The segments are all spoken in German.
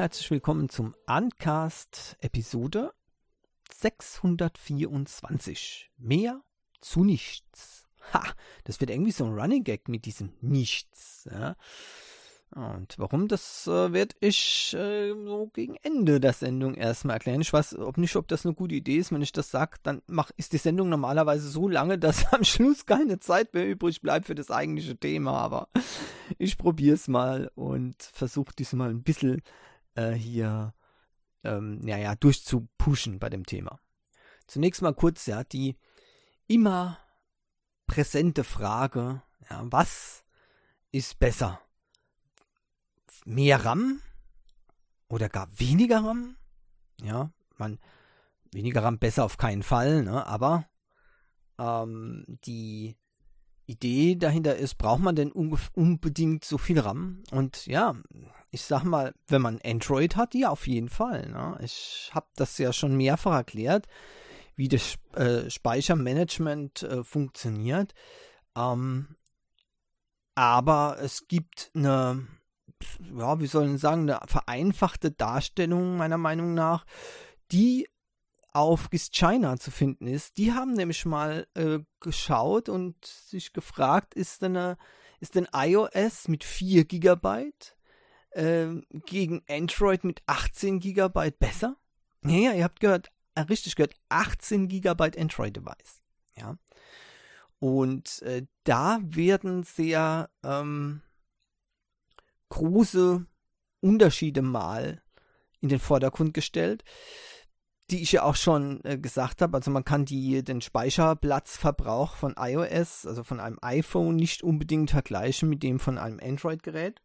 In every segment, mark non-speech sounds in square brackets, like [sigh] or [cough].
Herzlich willkommen zum Uncast Episode 624. Mehr zu nichts. Ha, das wird irgendwie so ein Running Gag mit diesem Nichts. Ja. Und warum, das äh, werde ich äh, so gegen Ende der Sendung erstmal erklären. Ich weiß ob nicht, ob das eine gute Idee ist. Wenn ich das sage, dann mach, ist die Sendung normalerweise so lange, [laughs] dass am Schluss keine Zeit mehr übrig bleibt für das eigentliche Thema. Aber ich probiere es mal und versuche diesmal ein bisschen äh, hier ähm, ja, ja, durchzupushen bei dem Thema. Zunächst mal kurz, ja, die immer präsente Frage, ja, was ist besser? mehr RAM oder gar weniger RAM. Ja, man, weniger RAM besser auf keinen Fall, ne? aber ähm, die Idee dahinter ist, braucht man denn unbedingt so viel RAM? Und ja, ich sag mal, wenn man Android hat, ja, auf jeden Fall. Ne? Ich habe das ja schon mehrfach erklärt, wie das äh, Speichermanagement äh, funktioniert. Ähm, aber es gibt eine ja, wie sollen sagen, eine vereinfachte Darstellung meiner Meinung nach, die auf GIS China zu finden ist. Die haben nämlich mal äh, geschaut und sich gefragt, ist denn, eine, ist denn iOS mit 4 GB äh, gegen Android mit 18 GB besser? Ja, ja, ihr habt gehört, äh, richtig gehört, 18 GB Android-Device. Ja. Und äh, da werden sehr ähm, große Unterschiede mal in den Vordergrund gestellt, die ich ja auch schon äh, gesagt habe. Also man kann die, den Speicherplatzverbrauch von iOS, also von einem iPhone, nicht unbedingt vergleichen mit dem von einem Android-Gerät.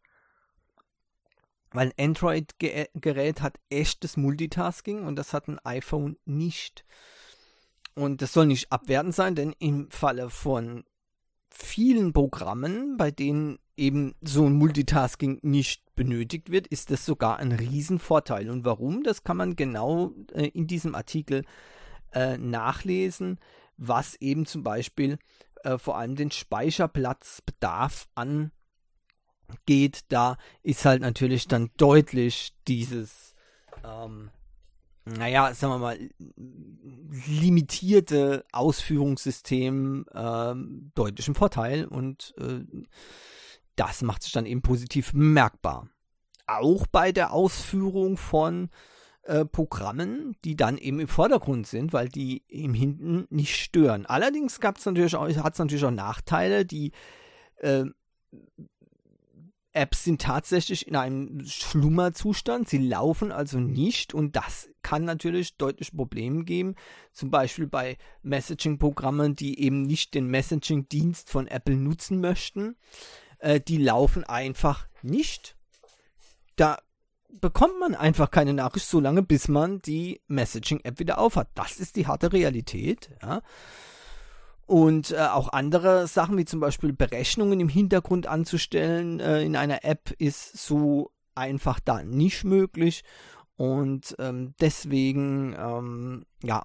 Weil ein Android-Gerät hat echtes Multitasking und das hat ein iPhone nicht. Und das soll nicht abwertend sein, denn im Falle von vielen Programmen, bei denen eben so ein Multitasking nicht benötigt wird, ist das sogar ein Riesenvorteil. Und warum? Das kann man genau äh, in diesem Artikel äh, nachlesen, was eben zum Beispiel äh, vor allem den Speicherplatzbedarf angeht. Da ist halt natürlich dann deutlich dieses ähm, naja, sagen wir mal, limitierte Ausführungssystem äh, deutlich im Vorteil und äh, das macht sich dann eben positiv bemerkbar. Auch bei der Ausführung von äh, Programmen, die dann eben im Vordergrund sind, weil die im Hinten nicht stören. Allerdings gab es natürlich auch, hat es natürlich auch Nachteile, die äh, Apps sind tatsächlich in einem Schlummerzustand, sie laufen also nicht und das kann natürlich deutlich Probleme geben, zum Beispiel bei Messaging-Programmen, die eben nicht den Messaging-Dienst von Apple nutzen möchten, äh, die laufen einfach nicht. Da bekommt man einfach keine Nachricht so lange, bis man die Messaging-App wieder aufhat. Das ist die harte Realität, ja. Und äh, auch andere Sachen, wie zum Beispiel Berechnungen im Hintergrund anzustellen äh, in einer App, ist so einfach da nicht möglich. Und ähm, deswegen, ähm, ja,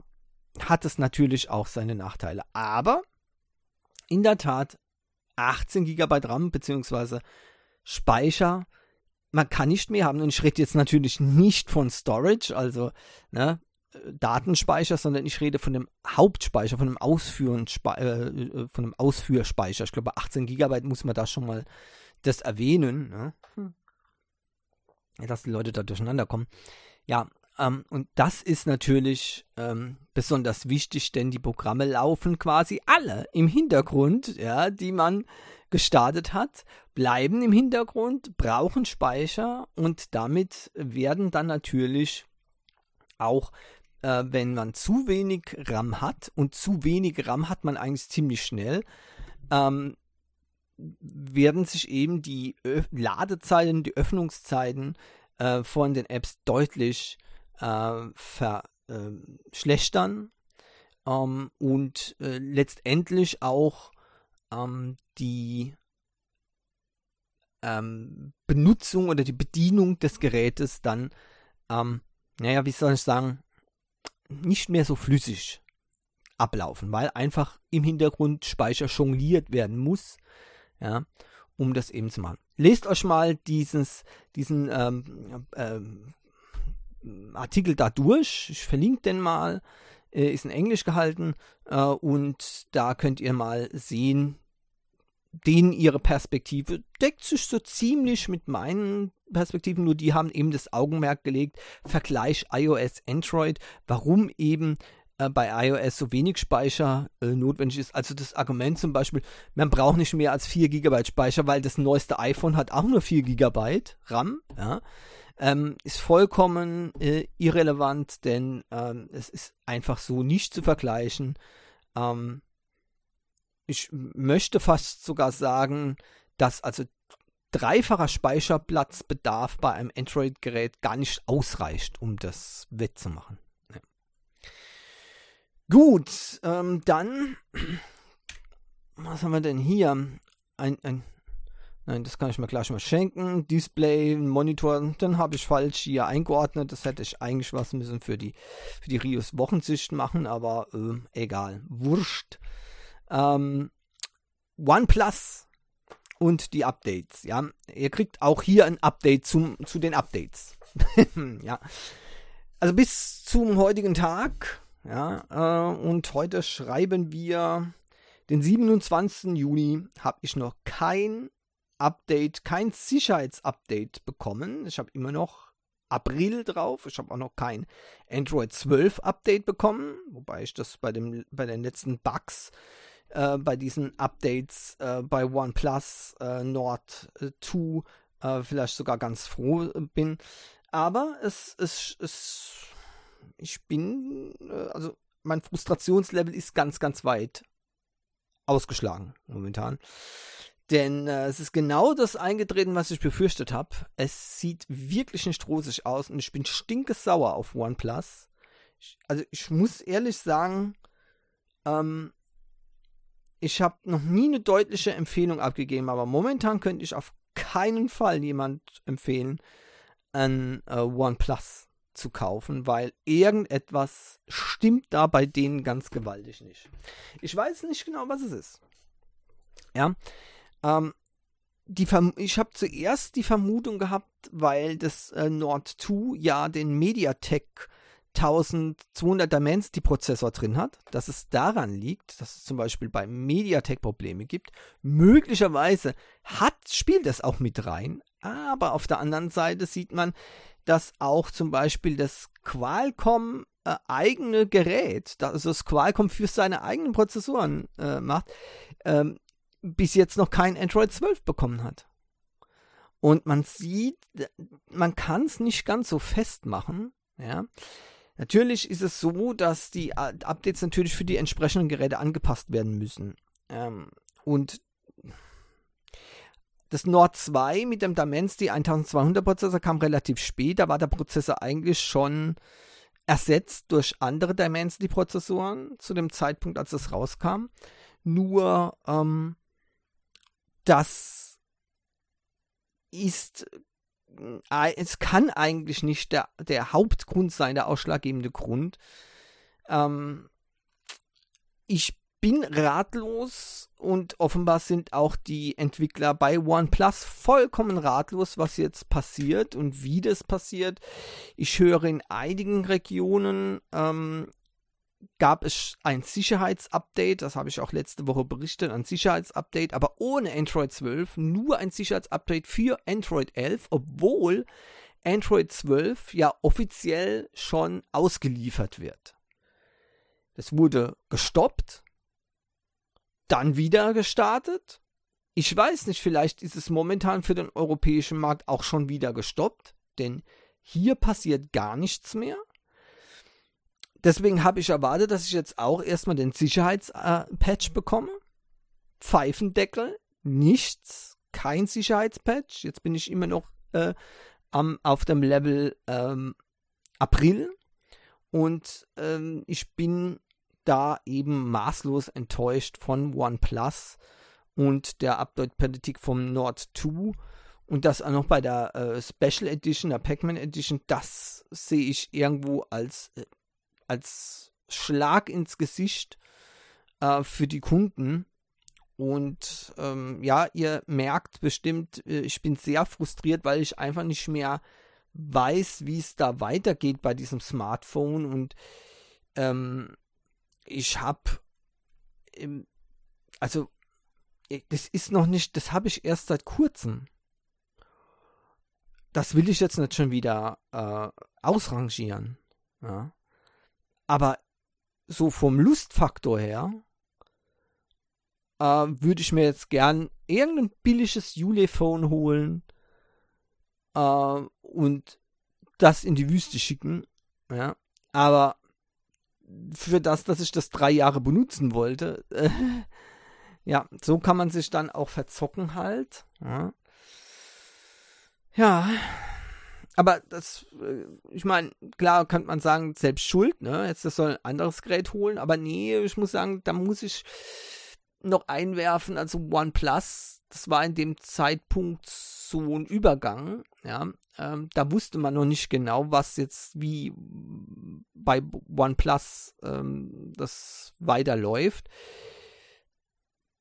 hat es natürlich auch seine Nachteile. Aber in der Tat 18 GB RAM bzw. Speicher, man kann nicht mehr haben. Und ich rede jetzt natürlich nicht von Storage, also ne, Datenspeicher, sondern ich rede von dem Hauptspeicher, von dem, äh, äh, von dem Ausführspeicher. Ich glaube, 18 GB muss man da schon mal das erwähnen, ne? Hm. dass die Leute da durcheinander kommen. Ja, ähm, und das ist natürlich ähm, besonders wichtig, denn die Programme laufen quasi alle im Hintergrund, ja, die man gestartet hat, bleiben im Hintergrund, brauchen Speicher und damit werden dann natürlich auch äh, wenn man zu wenig RAM hat und zu wenig RAM hat man eigentlich ziemlich schnell, ähm, werden sich eben die Ö Ladezeiten, die Öffnungszeiten äh, von den Apps deutlich äh, verschlechtern ähm, und äh, letztendlich auch ähm, die ähm, Benutzung oder die Bedienung des Gerätes dann, ähm, naja, wie soll ich sagen, nicht mehr so flüssig ablaufen, weil einfach im Hintergrund Speicher jongliert werden muss, ja, um das eben zu machen. lest euch mal dieses, diesen ähm, ähm, Artikel da durch. Ich verlinke den mal. Äh, ist in Englisch gehalten. Äh, und da könnt ihr mal sehen, denen ihre Perspektive deckt sich so ziemlich mit meinen Perspektiven, nur die haben eben das Augenmerk gelegt, Vergleich iOS, Android, warum eben äh, bei iOS so wenig Speicher äh, notwendig ist. Also das Argument zum Beispiel, man braucht nicht mehr als 4 GB Speicher, weil das neueste iPhone hat auch nur 4 GB RAM, ja, ähm, ist vollkommen äh, irrelevant, denn ähm, es ist einfach so nicht zu vergleichen. Ähm, ich möchte fast sogar sagen, dass also dreifacher Speicherplatzbedarf bei einem Android-Gerät gar nicht ausreicht, um das wettzumachen. Ja. Gut, ähm, dann, [clears throat] was haben wir denn hier? Ein, ein, nein, das kann ich mir gleich mal schenken. Display, Monitor, dann habe ich falsch hier eingeordnet. Das hätte ich eigentlich was müssen für die, für die Rios Wochensicht machen, aber äh, egal, wurscht. Ähm, OnePlus und die Updates. Ja, ihr kriegt auch hier ein Update zum, zu den Updates. [laughs] ja, also bis zum heutigen Tag. Ja, äh, und heute schreiben wir den 27. Juni. Habe ich noch kein Update, kein Sicherheitsupdate bekommen. Ich habe immer noch April drauf. Ich habe auch noch kein Android 12 Update bekommen, wobei ich das bei, dem, bei den letzten Bugs äh, bei diesen Updates äh, bei OnePlus äh, Nord 2 äh, vielleicht sogar ganz froh bin. Aber es, es, es ich bin, äh, also mein Frustrationslevel ist ganz, ganz weit ausgeschlagen momentan. Denn äh, es ist genau das eingetreten, was ich befürchtet habe. Es sieht wirklich nicht rosig aus und ich bin stinkesauer auf OnePlus. Ich, also ich muss ehrlich sagen, ähm, ich habe noch nie eine deutliche Empfehlung abgegeben, aber momentan könnte ich auf keinen Fall jemand empfehlen, ein äh, OnePlus zu kaufen, weil irgendetwas stimmt da bei denen ganz gewaltig nicht. Ich weiß nicht genau, was es ist. Ja, ähm, die ich habe zuerst die Vermutung gehabt, weil das äh, Nord 2 ja den MediaTek 1200 Dimensity-Prozessor drin hat, dass es daran liegt, dass es zum Beispiel bei MediaTek Probleme gibt. Möglicherweise hat, spielt das auch mit rein, aber auf der anderen Seite sieht man, dass auch zum Beispiel das Qualcomm äh, eigene Gerät, also das Qualcomm für seine eigenen Prozessoren äh, macht, ähm, bis jetzt noch kein Android 12 bekommen hat. Und man sieht, man kann es nicht ganz so festmachen, ja. Natürlich ist es so, dass die Updates natürlich für die entsprechenden Geräte angepasst werden müssen. Ähm, und das Nord 2 mit dem Dimensity 1200 Prozessor kam relativ spät. Da war der Prozessor eigentlich schon ersetzt durch andere Dimensity Prozessoren zu dem Zeitpunkt, als es rauskam. Nur ähm, das ist es kann eigentlich nicht der, der Hauptgrund sein, der ausschlaggebende Grund. Ähm, ich bin ratlos und offenbar sind auch die Entwickler bei OnePlus vollkommen ratlos, was jetzt passiert und wie das passiert. Ich höre in einigen Regionen ähm, gab es ein Sicherheitsupdate, das habe ich auch letzte Woche berichtet, ein Sicherheitsupdate, aber ohne Android 12, nur ein Sicherheitsupdate für Android 11, obwohl Android 12 ja offiziell schon ausgeliefert wird. Das wurde gestoppt, dann wieder gestartet. Ich weiß nicht, vielleicht ist es momentan für den europäischen Markt auch schon wieder gestoppt, denn hier passiert gar nichts mehr deswegen habe ich erwartet, dass ich jetzt auch erstmal den Sicherheitspatch äh, bekomme. Pfeifendeckel, nichts, kein Sicherheitspatch. Jetzt bin ich immer noch äh, am, auf dem Level ähm, April und ähm, ich bin da eben maßlos enttäuscht von OnePlus und der Update-Politik vom Nord 2 und das auch noch bei der äh, Special Edition, der Pac-Man Edition, das sehe ich irgendwo als äh, als Schlag ins Gesicht äh, für die Kunden. und ähm, ja, ihr merkt bestimmt, äh, ich bin sehr frustriert, weil ich einfach nicht mehr weiß, wie es da weitergeht bei diesem Smartphone. Und ähm, ich habe, also das ist noch nicht, das habe ich erst seit kurzem. Das will ich jetzt nicht schon wieder äh, ausrangieren. Ja. Aber so vom Lustfaktor her äh, würde ich mir jetzt gern irgendein billiges Julephone holen äh, und das in die Wüste schicken. Ja. Aber für das, dass ich das drei Jahre benutzen wollte, äh, [laughs] ja, so kann man sich dann auch verzocken halt. Ja. ja. Aber das, äh, ich meine, klar kann man sagen, selbst schuld, ne? Jetzt das soll ein anderes Gerät holen, aber nee, ich muss sagen, da muss ich noch einwerfen, also OnePlus, das war in dem Zeitpunkt so ein Übergang, ja. Ähm, da wusste man noch nicht genau, was jetzt wie bei OnePlus ähm, das weiterläuft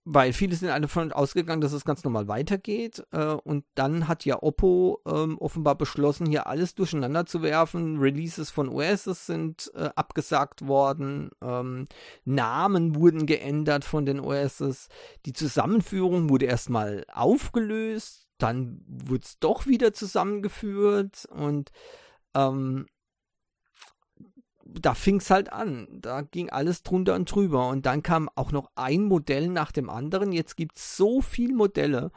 weil viele sind davon ausgegangen, dass es ganz normal weitergeht. Äh, und dann hat ja Oppo ähm, offenbar beschlossen, hier alles durcheinander zu werfen. Releases von OSs sind äh, abgesagt worden. Ähm, Namen wurden geändert von den OSs. Die Zusammenführung wurde erstmal aufgelöst. Dann wurde es doch wieder zusammengeführt. Und ähm, da fing es halt an. Da ging alles drunter und drüber. Und dann kam auch noch ein Modell nach dem anderen. Jetzt gibt es so viele Modelle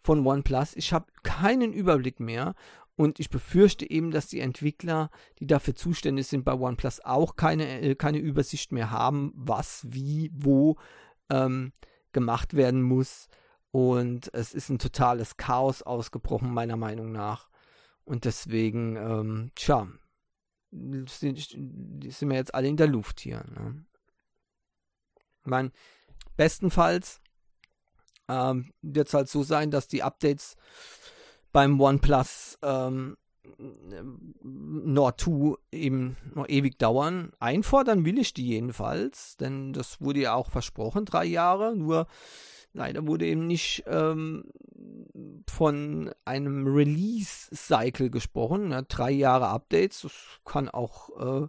von OnePlus. Ich habe keinen Überblick mehr. Und ich befürchte eben, dass die Entwickler, die dafür zuständig sind bei OnePlus, auch keine, äh, keine Übersicht mehr haben, was, wie, wo ähm, gemacht werden muss. Und es ist ein totales Chaos ausgebrochen, meiner Meinung nach. Und deswegen, ähm, tja, sind, sind wir jetzt alle in der Luft hier. Ne? Ich meine, bestenfalls ähm, wird es halt so sein, dass die Updates beim OnePlus ähm, Nord 2 eben noch ewig dauern. Einfordern will ich die jedenfalls, denn das wurde ja auch versprochen, drei Jahre. Nur leider wurde eben nicht ähm, von einem Release-Cycle gesprochen. Ja, drei Jahre Updates. Das kann auch äh,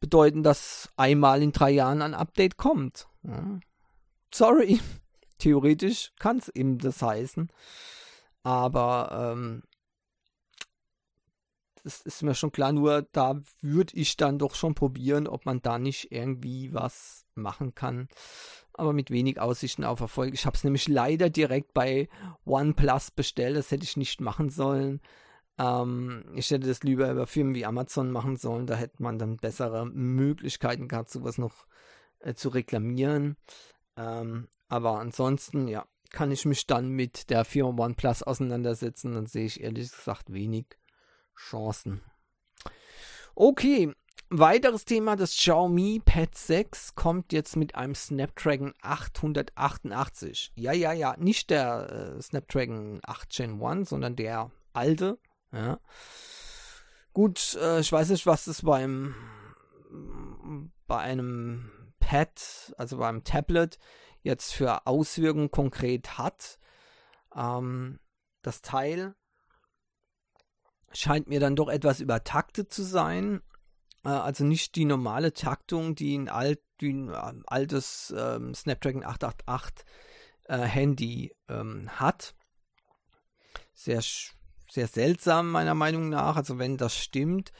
bedeuten, dass einmal in drei Jahren ein Update kommt. Ja. Sorry. [laughs] Theoretisch kann es eben das heißen. Aber ähm, das ist mir schon klar, nur da würde ich dann doch schon probieren, ob man da nicht irgendwie was machen kann aber mit wenig Aussichten auf Erfolg. Ich habe es nämlich leider direkt bei OnePlus bestellt. Das hätte ich nicht machen sollen. Ähm, ich hätte das lieber über Firmen wie Amazon machen sollen. Da hätte man dann bessere Möglichkeiten gehabt, sowas noch äh, zu reklamieren. Ähm, aber ansonsten, ja, kann ich mich dann mit der Firma OnePlus auseinandersetzen. Dann sehe ich ehrlich gesagt wenig Chancen. Okay, Weiteres Thema, das Xiaomi Pad 6 kommt jetzt mit einem Snapdragon 888. Ja, ja, ja, nicht der äh, Snapdragon 8 Gen 1, sondern der alte. Ja. Gut, äh, ich weiß nicht, was das beim bei einem Pad, also beim Tablet, jetzt für Auswirkungen konkret hat. Ähm, das Teil scheint mir dann doch etwas übertaktet zu sein also nicht die normale Taktung, die ein, alt, die ein äh, altes ähm, Snapdragon 888 äh, Handy ähm, hat. Sehr, sehr seltsam meiner Meinung nach. Also wenn das stimmt,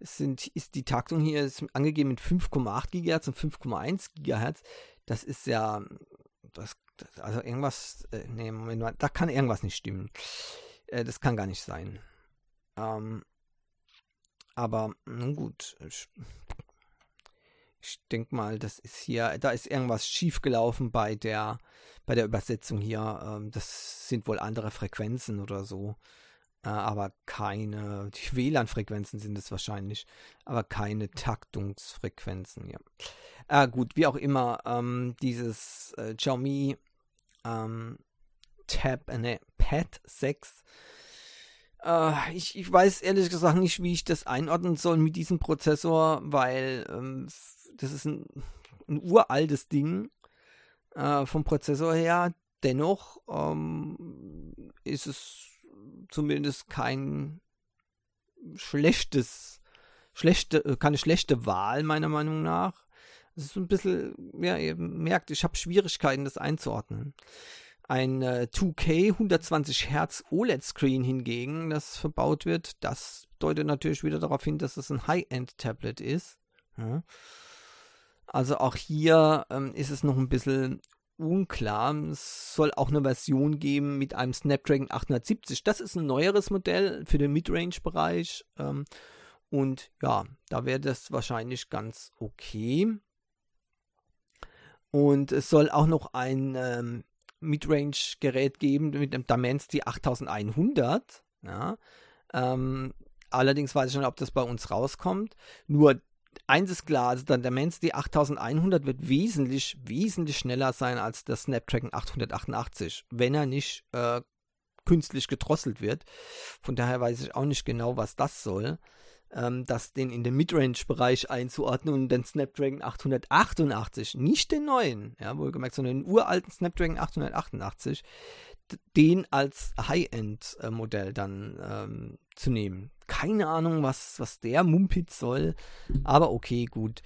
sind, ist die Taktung hier angegeben mit 5,8 GHz und 5,1 GHz. Das ist ja, das, das, also irgendwas, äh, nee, Moment mal, da kann irgendwas nicht stimmen. Äh, das kann gar nicht sein. Ähm, aber nun gut, ich, ich denke mal, das ist hier, da ist irgendwas schiefgelaufen bei der, bei der Übersetzung hier. Ähm, das sind wohl andere Frequenzen oder so. Äh, aber keine, die WLAN-Frequenzen sind es wahrscheinlich, aber keine Taktungsfrequenzen, ja. Äh, gut, wie auch immer, ähm, dieses äh, Xiaomi ähm, Tab, ne, Pad 6 äh, ich, ich weiß ehrlich gesagt nicht, wie ich das einordnen soll mit diesem Prozessor, weil ähm, das ist ein, ein uraltes Ding. äh, vom Prozessor her. Dennoch ähm, ist es zumindest kein schlechtes, schlechte, äh, keine schlechte Wahl, meiner Meinung nach. Es ist ein bisschen, ja, ihr merkt, ich habe Schwierigkeiten, das einzuordnen. Ein äh, 2K 120 Hertz OLED-Screen hingegen, das verbaut wird, das deutet natürlich wieder darauf hin, dass es ein High-End-Tablet ist. Ja. Also auch hier ähm, ist es noch ein bisschen unklar. Es soll auch eine Version geben mit einem Snapdragon 870. Das ist ein neueres Modell für den Midrange-Bereich. Ähm, und ja, da wäre das wahrscheinlich ganz okay. Und es soll auch noch ein ähm, Midrange-Gerät geben mit dem Dimensity 8100. Ja. Ähm, allerdings weiß ich nicht, ob das bei uns rauskommt. Nur eins ist klar, also der Dimensity 8100 wird wesentlich, wesentlich schneller sein als der Snapdragon 888, wenn er nicht äh, künstlich gedrosselt wird. Von daher weiß ich auch nicht genau, was das soll ähm, das den in den Midrange-Bereich einzuordnen und den Snapdragon 888, nicht den neuen, ja, wohlgemerkt, sondern den uralten Snapdragon 888, den als High-End-Modell dann ähm, zu nehmen. Keine Ahnung, was, was der Mumpitz soll, aber okay, gut.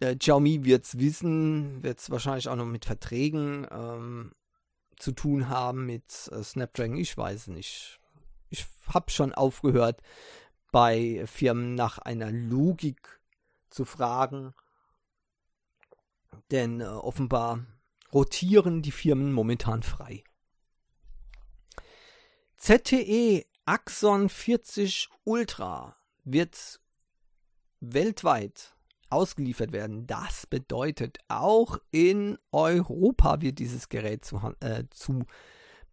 Äh, Xiaomi wird es wissen, wird es wahrscheinlich auch noch mit Verträgen ähm, zu tun haben mit äh, Snapdragon, ich weiß nicht. Ich habe schon aufgehört, bei Firmen nach einer Logik zu fragen. Denn äh, offenbar rotieren die Firmen momentan frei. ZTE Axon 40 Ultra wird weltweit ausgeliefert werden. Das bedeutet, auch in Europa wird dieses Gerät zu, äh, zu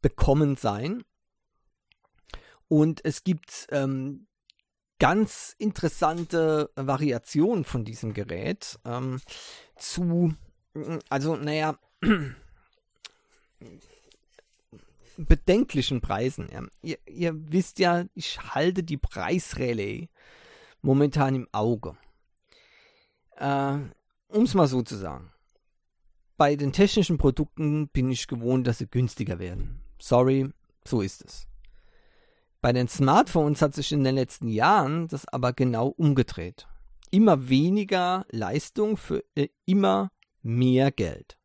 bekommen sein. Und es gibt ähm, ganz interessante Variation von diesem Gerät ähm, zu, also naja, [clears throat] bedenklichen Preisen. Ja. Ihr, ihr, wisst ja, ich halte die Preisrallye momentan im Auge. Äh, um es mal so zu sagen. Bei den technischen Produkten bin ich gewohnt, dass sie günstiger werden. Sorry, so ist es. Bei den Smartphones hat sich in den letzten Jahren das aber genau umgedreht. Immer weniger Leistung für äh, immer mehr Geld.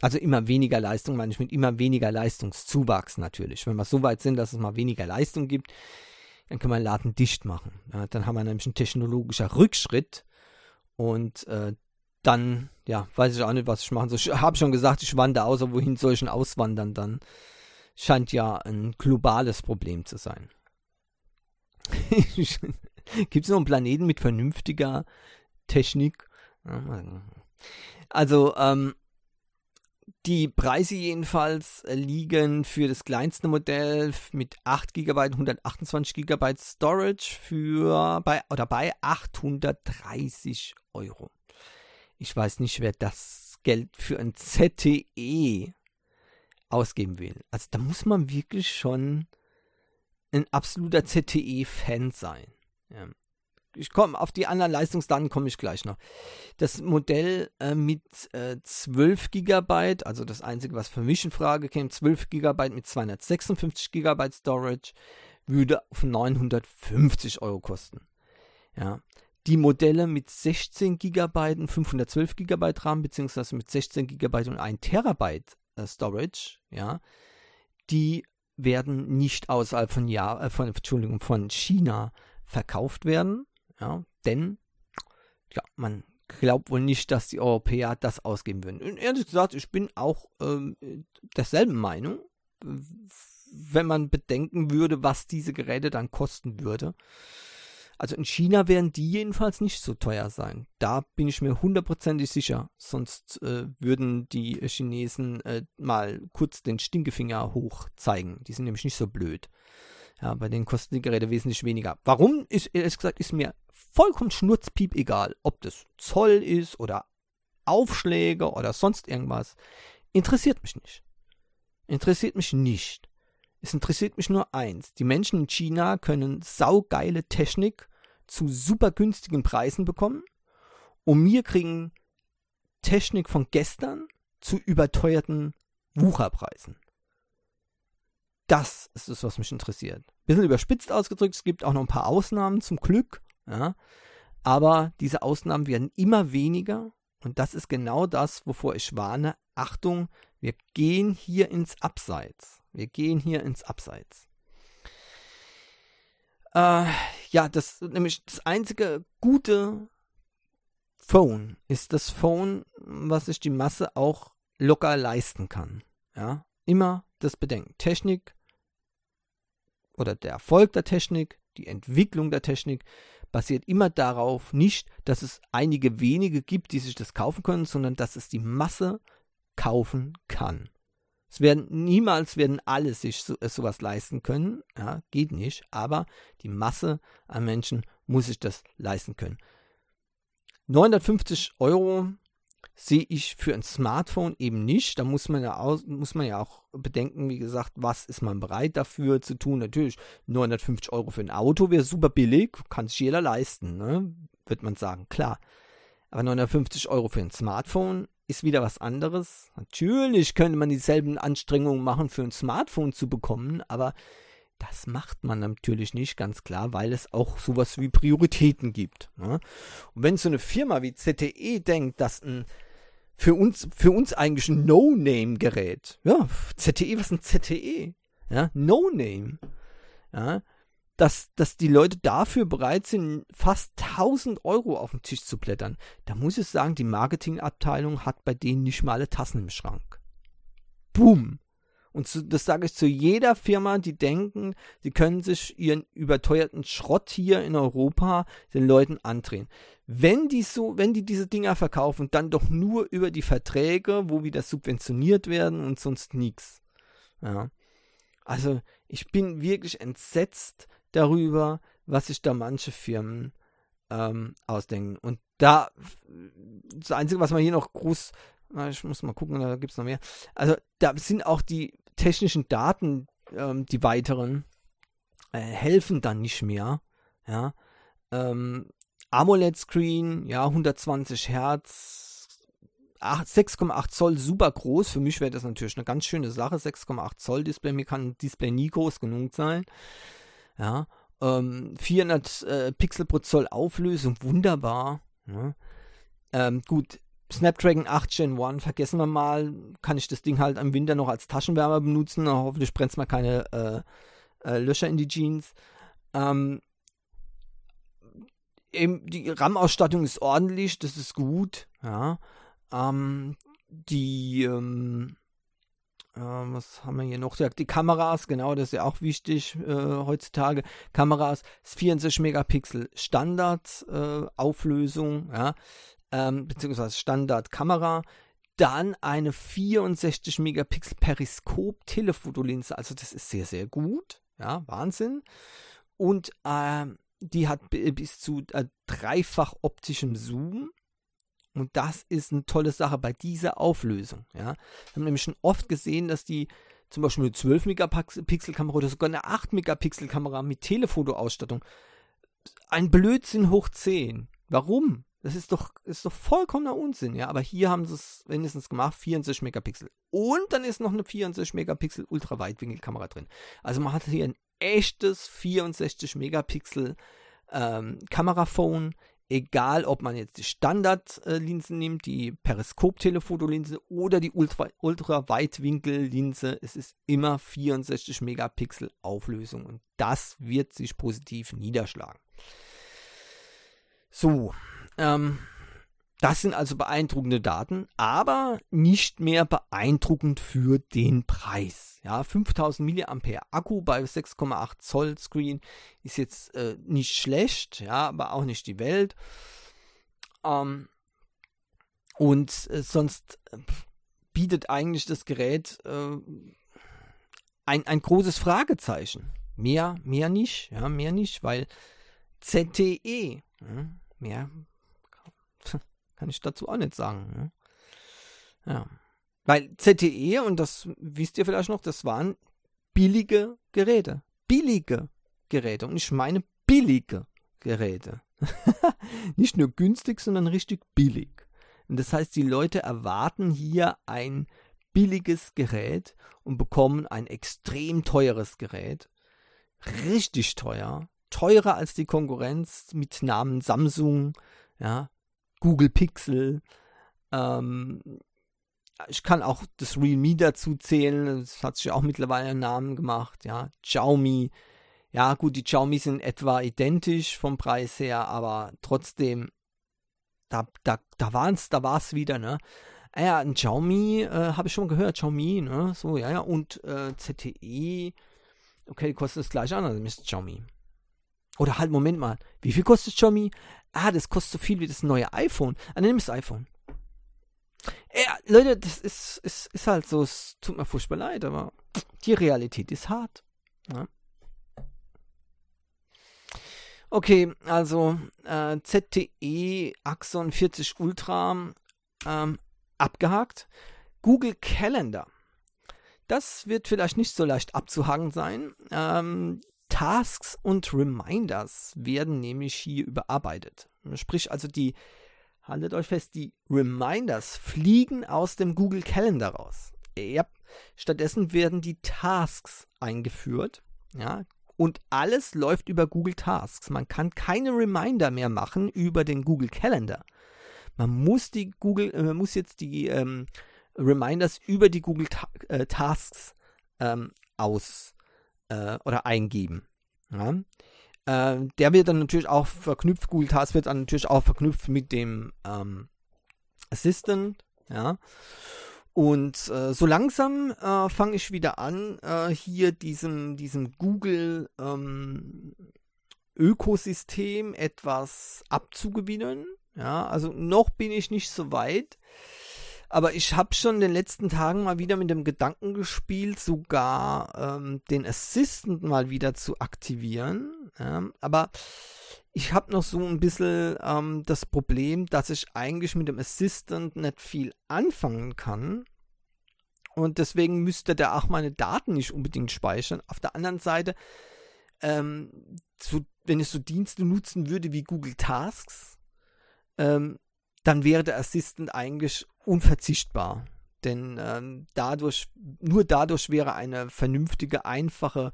Also immer weniger Leistung, meine ich mit immer weniger Leistungszuwachs natürlich. Wenn wir so weit sind, dass es mal weniger Leistung gibt, dann können wir den Laden dicht machen. Ja, dann haben wir nämlich einen technologischen Rückschritt und äh, dann, ja, weiß ich auch nicht, was ich machen soll. Ich habe schon gesagt, ich wandere aus, wohin soll ich denn auswandern dann? Scheint ja ein globales Problem zu sein. [laughs] Gibt es noch einen Planeten mit vernünftiger Technik? Also, ähm, die Preise jedenfalls liegen für das kleinste Modell mit 8 GB, 128 GB Storage für bei oder bei 830 Euro. Ich weiß nicht, wer das Geld für ein ZTE ausgeben will. Also da muss man wirklich schon ein absoluter ZTE-Fan sein. Ja. Ich komme auf die anderen Leistungsdaten komme ich gleich noch. Das Modell äh, mit äh, 12 GB, also das einzige, was für mich in Frage käme, 12 GB mit 256 GB Storage, würde auf 950 Euro kosten. Ja. Die Modelle mit 16 GB und 512 GB RAM, beziehungsweise mit 16 GB und 1 Terabyte Storage, ja, die werden nicht außerhalb von, ja, äh, von, Entschuldigung, von China verkauft werden, ja, denn ja, man glaubt wohl nicht, dass die Europäer das ausgeben würden. Und ehrlich gesagt, ich bin auch ähm, derselben Meinung, wenn man bedenken würde, was diese Geräte dann kosten würde. Also in China werden die jedenfalls nicht so teuer sein. Da bin ich mir hundertprozentig sicher. Sonst äh, würden die Chinesen äh, mal kurz den Stinkefinger hoch zeigen. Die sind nämlich nicht so blöd. Ja, bei denen kosten die Geräte wesentlich weniger. Warum, ist ehrlich gesagt, ist mir vollkommen schnurzpiep egal. Ob das Zoll ist oder Aufschläge oder sonst irgendwas. Interessiert mich nicht. Interessiert mich nicht. Es interessiert mich nur eins. Die Menschen in China können saugeile Technik zu super günstigen Preisen bekommen und wir kriegen Technik von gestern zu überteuerten Wucherpreisen. Das ist es, was mich interessiert. Bisschen überspitzt ausgedrückt, es gibt auch noch ein paar Ausnahmen zum Glück, ja, aber diese Ausnahmen werden immer weniger und das ist genau das, wovor ich warne. Achtung, wir gehen hier ins Abseits. Wir gehen hier ins Abseits. Äh, ja, das nämlich das einzige gute Phone ist das Phone, was sich die Masse auch locker leisten kann. Ja, immer das Bedenken. Technik oder der Erfolg der Technik, die Entwicklung der Technik basiert immer darauf nicht, dass es einige wenige gibt, die sich das kaufen können, sondern dass es die Masse kaufen kann. Es werden niemals werden alle sich so, sowas leisten können, ja, geht nicht, aber die Masse an Menschen muss sich das leisten können. 950 Euro sehe ich für ein Smartphone eben nicht. Da muss man ja, aus, muss man ja auch bedenken, wie gesagt, was ist man bereit dafür zu tun. Natürlich, 950 Euro für ein Auto wäre super billig, kann sich jeder leisten, ne? wird man sagen, klar. Aber 950 Euro für ein Smartphone ist wieder was anderes. Natürlich könnte man dieselben Anstrengungen machen, für ein Smartphone zu bekommen, aber das macht man natürlich nicht, ganz klar, weil es auch sowas wie Prioritäten gibt. Ne? Und wenn so eine Firma wie ZTE denkt, dass ein für uns, für uns eigentlich ein No-Name-Gerät. Ja, ZTE, was ist ein ZTE? Ja, No-Name. Ja, dass, dass die Leute dafür bereit sind, fast 1000 Euro auf den Tisch zu blättern. Da muss ich sagen, die Marketingabteilung hat bei denen nicht mal alle Tassen im Schrank. Boom. Und zu, das sage ich zu jeder Firma, die denken, sie können sich ihren überteuerten Schrott hier in Europa den Leuten andrehen. Wenn die so, wenn die diese Dinger verkaufen, dann doch nur über die Verträge, wo wieder subventioniert werden und sonst nichts. Ja. Also ich bin wirklich entsetzt darüber, was sich da manche Firmen ähm, ausdenken. Und da, das Einzige, was man hier noch groß ich muss mal gucken, da gibt es noch mehr. Also da sind auch die technischen Daten, ähm, die weiteren, äh, helfen dann nicht mehr. Ja. Ähm, AMOLED-Screen, ja, 120 Hertz, 6,8 Zoll, super groß. Für mich wäre das natürlich eine ganz schöne Sache. 6,8 Zoll Display, mir kann ein Display nie groß genug sein. Ja, ähm, 400 äh, Pixel pro Zoll Auflösung, wunderbar. Ja. Ähm, gut, Snapdragon 8 Gen 1, vergessen wir mal, kann ich das Ding halt im Winter noch als Taschenwärmer benutzen. Hoffentlich brennt es mal keine äh, äh, Löcher in die Jeans. Ähm, eben die RAM-Ausstattung ist ordentlich, das ist gut. Ja. Ähm, die, ähm, äh, was haben wir hier noch? Die Kameras, genau, das ist ja auch wichtig äh, heutzutage. Kameras, 64 Megapixel Standard äh, Auflösung, ja ähm, beziehungsweise Standardkamera. Dann eine 64 Megapixel Periskop Telefotolinse, also das ist sehr, sehr gut. Ja, Wahnsinn. Und äh, die hat bis zu äh, dreifach optischem Zoom. Und das ist eine tolle Sache bei dieser Auflösung. Ja. Wir haben nämlich schon oft gesehen, dass die zum Beispiel eine 12 Megapixel Kamera oder sogar eine 8 Megapixel Kamera mit Telefotoausstattung ein Blödsinn hoch 10. Warum? Das ist doch, ist doch vollkommener Unsinn, ja. Aber hier haben sie es wenigstens gemacht, 64 Megapixel. Und dann ist noch eine 64 Megapixel Ultraweitwinkelkamera drin. Also man hat hier ein echtes 64 Megapixel ähm, Kameraphone. Egal, ob man jetzt die Standardlinsen äh, nimmt, die Periskop-Telefotolinse oder die Ultra Ultraweitwinkellinse, es ist immer 64 Megapixel Auflösung und das wird sich positiv niederschlagen. So, ähm, das sind also beeindruckende Daten, aber nicht mehr beeindruckend für den Preis. Ja, 5000 mAh Akku bei 6,8 Zoll Screen ist jetzt äh, nicht schlecht, ja, aber auch nicht die Welt. Ähm, und äh, sonst äh, bietet eigentlich das Gerät äh, ein, ein großes Fragezeichen. Mehr, mehr nicht, ja, mehr nicht, weil ZTE, ja, mehr kann ich dazu auch nicht sagen. Ne? Ja. Weil ZTE, und das wisst ihr vielleicht noch, das waren billige Geräte. Billige Geräte. Und ich meine billige Geräte. [laughs] Nicht nur günstig, sondern richtig billig. Und das heißt, die Leute erwarten hier ein billiges Gerät und bekommen ein extrem teures Gerät. Richtig teuer. Teurer als die Konkurrenz mit Namen Samsung, ja, Google Pixel. Ähm, ich kann auch das Realme dazu zählen. Das hat sich auch mittlerweile einen Namen gemacht, ja. Xiaomi. Ja, gut, die Xiaomi sind etwa identisch vom Preis her, aber trotzdem, da, da, da war es da war's wieder, ne? Ah ja, ein Xiaomi, äh, habe ich schon gehört, Xiaomi, ne? So, ja, ja, und äh, ZTE, okay, kostet das gleich an, also ist Xiaomi. Oder halt, Moment mal, wie viel kostet Xiaomi? Ah, das kostet so viel wie das neue iPhone. Ah, nimm das iPhone. Ja, Leute, das ist, ist, ist halt so, es tut mir furchtbar leid, aber die Realität ist hart. Ja. Okay, also äh, ZTE Axon 40 Ultra ähm, abgehakt. Google Calendar. Das wird vielleicht nicht so leicht abzuhaken sein. Ähm, Tasks und Reminders werden nämlich hier überarbeitet. Sprich also die haltet euch fest, die Reminders fliegen aus dem Google Calendar raus. Ja, stattdessen werden die Tasks eingeführt. Ja, und alles läuft über Google Tasks. Man kann keine Reminder mehr machen über den Google Calendar. Man muss die Google, äh, man muss jetzt die ähm, Reminders über die Google Ta äh, Tasks ähm, aus äh, oder eingeben. Ja? Äh, der wird dann natürlich auch verknüpft, Google Tasks wird dann natürlich auch verknüpft mit dem ähm, Assistant, ja. Und äh, so langsam äh, fange ich wieder an, äh, hier diesem, diesem Google ähm, Ökosystem etwas abzugewinnen. Ja, also noch bin ich nicht so weit. Aber ich habe schon in den letzten Tagen mal wieder mit dem Gedanken gespielt, sogar ähm, den Assistant mal wieder zu aktivieren. Ja, aber ich habe noch so ein bisschen ähm, das Problem, dass ich eigentlich mit dem Assistant nicht viel anfangen kann. Und deswegen müsste der auch meine Daten nicht unbedingt speichern. Auf der anderen Seite, ähm, so, wenn ich so Dienste nutzen würde wie Google Tasks, ähm, dann wäre der Assistant eigentlich unverzichtbar. Denn ähm, dadurch, nur dadurch wäre eine vernünftige, einfache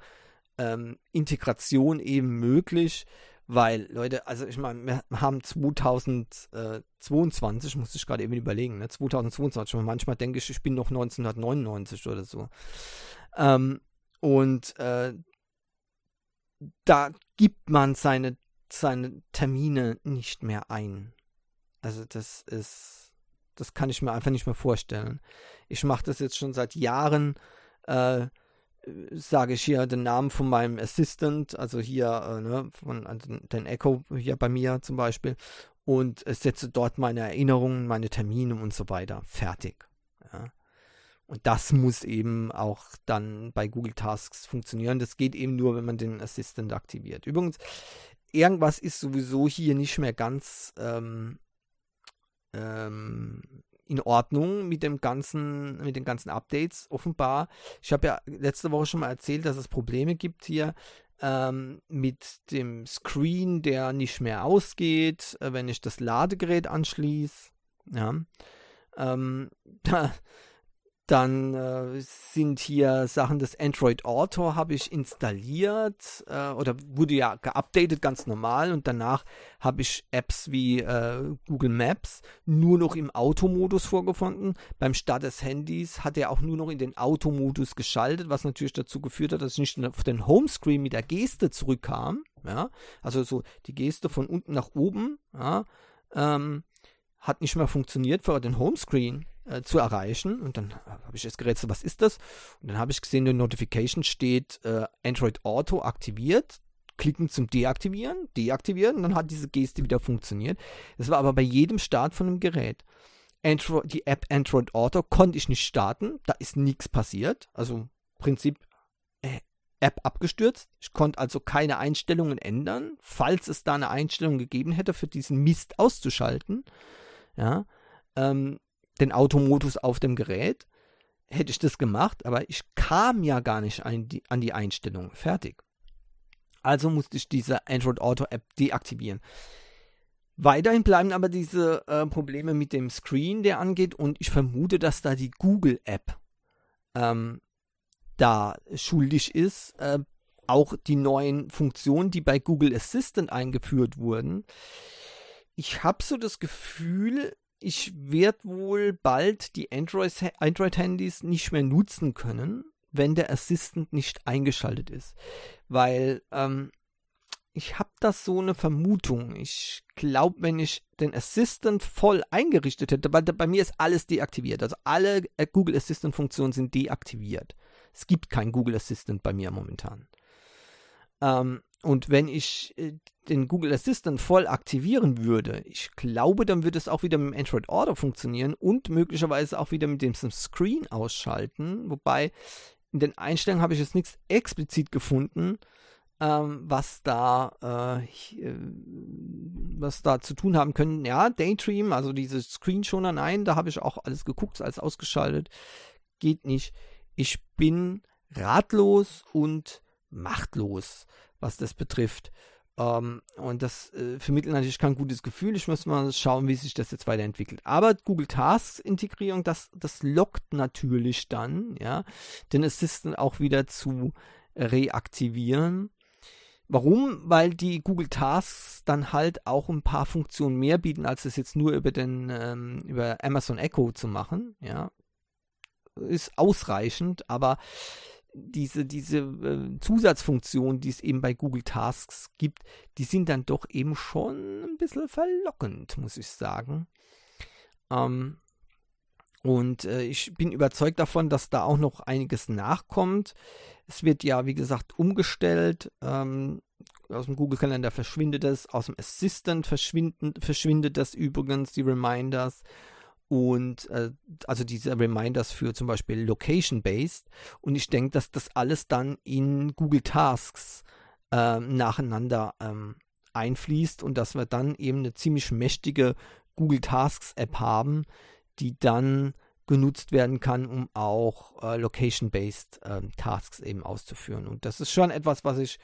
ähm, Integration eben möglich, weil, Leute, also ich meine, wir haben 2022, muss ich gerade eben überlegen, ne? 2022, manchmal denke ich, ich bin noch 1999 oder so. Ähm, und äh, da gibt man seine, seine Termine nicht mehr ein. Also das ist, das kann ich mir einfach nicht mehr vorstellen. Ich mache das jetzt schon seit Jahren. Äh, sage ich hier den Namen von meinem Assistant, also hier äh, ne, von also den Echo hier bei mir zum Beispiel, und setze dort meine Erinnerungen, meine Termine und so weiter. Fertig. Ja. Und das muss eben auch dann bei Google Tasks funktionieren. Das geht eben nur, wenn man den Assistant aktiviert. Übrigens, irgendwas ist sowieso hier nicht mehr ganz ähm, ähm, in Ordnung mit dem ganzen, mit den ganzen Updates, offenbar. Ich habe ja letzte Woche schon mal erzählt, dass es Probleme gibt hier ähm, mit dem Screen, der nicht mehr ausgeht, äh, wenn ich das Ladegerät anschließe. Ja. Ähm, [laughs] dann äh, sind hier Sachen des Android Auto habe ich installiert äh, oder wurde ja geupdatet ganz normal und danach habe ich Apps wie äh, Google Maps nur noch im Automodus vorgefunden. Beim Start des Handys hat er auch nur noch in den Automodus geschaltet, was natürlich dazu geführt hat, dass ich nicht auf den Homescreen mit der Geste zurückkam. Ja, also so die Geste von unten nach oben. Ja, ähm, hat nicht mehr funktioniert für den Homescreen äh, zu erreichen. Und dann habe ich jetzt gerätselt, was ist das? Und dann habe ich gesehen, in der Notification steht äh, Android Auto aktiviert. Klicken zum Deaktivieren, deaktivieren, dann hat diese Geste wieder funktioniert. Das war aber bei jedem Start von einem Gerät. Android, die App Android Auto konnte ich nicht starten, da ist nichts passiert. Also Prinzip äh, App abgestürzt. Ich konnte also keine Einstellungen ändern, falls es da eine Einstellung gegeben hätte, für diesen Mist auszuschalten. Ja, ähm, den Automodus auf dem Gerät, hätte ich das gemacht, aber ich kam ja gar nicht an die, an die Einstellung. Fertig. Also musste ich diese Android Auto App deaktivieren. Weiterhin bleiben aber diese äh, Probleme mit dem Screen, der angeht, und ich vermute, dass da die Google-App ähm, da schuldig ist. Äh, auch die neuen Funktionen, die bei Google Assistant eingeführt wurden. Ich habe so das Gefühl, ich werde wohl bald die Android-Handys nicht mehr nutzen können, wenn der Assistant nicht eingeschaltet ist. Weil ähm, ich habe das so eine Vermutung. Ich glaube, wenn ich den Assistant voll eingerichtet hätte, weil bei mir ist alles deaktiviert. Also alle äh, Google Assistant Funktionen sind deaktiviert. Es gibt kein Google Assistant bei mir momentan. Ähm, und wenn ich äh, den Google Assistant voll aktivieren würde, ich glaube, dann würde es auch wieder mit dem Android Order funktionieren und möglicherweise auch wieder mit dem Screen ausschalten. Wobei in den Einstellungen habe ich jetzt nichts explizit gefunden, ähm, was da äh, äh, was da zu tun haben können. Ja, Daydream, also diese Screenshoner, nein, da habe ich auch alles geguckt, alles ausgeschaltet. Geht nicht. Ich bin ratlos und machtlos, was das betrifft. Um, ähm, und das äh, vermittelt natürlich kein gutes Gefühl. Ich muss mal schauen, wie sich das jetzt weiterentwickelt. Aber Google Tasks Integrierung, das, das lockt natürlich dann, ja, den Assistant auch wieder zu reaktivieren. Warum? Weil die Google Tasks dann halt auch ein paar Funktionen mehr bieten, als es jetzt nur über den ähm, über Amazon Echo zu machen. Ja, ist ausreichend, aber diese, diese äh, Zusatzfunktionen, die es eben bei Google Tasks gibt, die sind dann doch eben schon ein bisschen verlockend, muss ich sagen. Ähm, und äh, ich bin überzeugt davon, dass da auch noch einiges nachkommt. Es wird ja, wie gesagt, umgestellt. Ähm, aus dem Google-Kalender verschwindet es, aus dem Assistant verschwindet das übrigens, die Reminders und äh, also diese Reminders für zum Beispiel Location-Based. Und ich denke, dass das alles dann in Google Tasks äh, nacheinander ähm, einfließt und dass wir dann eben eine ziemlich mächtige Google Tasks App haben, die dann genutzt werden kann, um auch äh, Location-Based ähm, Tasks eben auszuführen. Und das ist schon etwas, was ich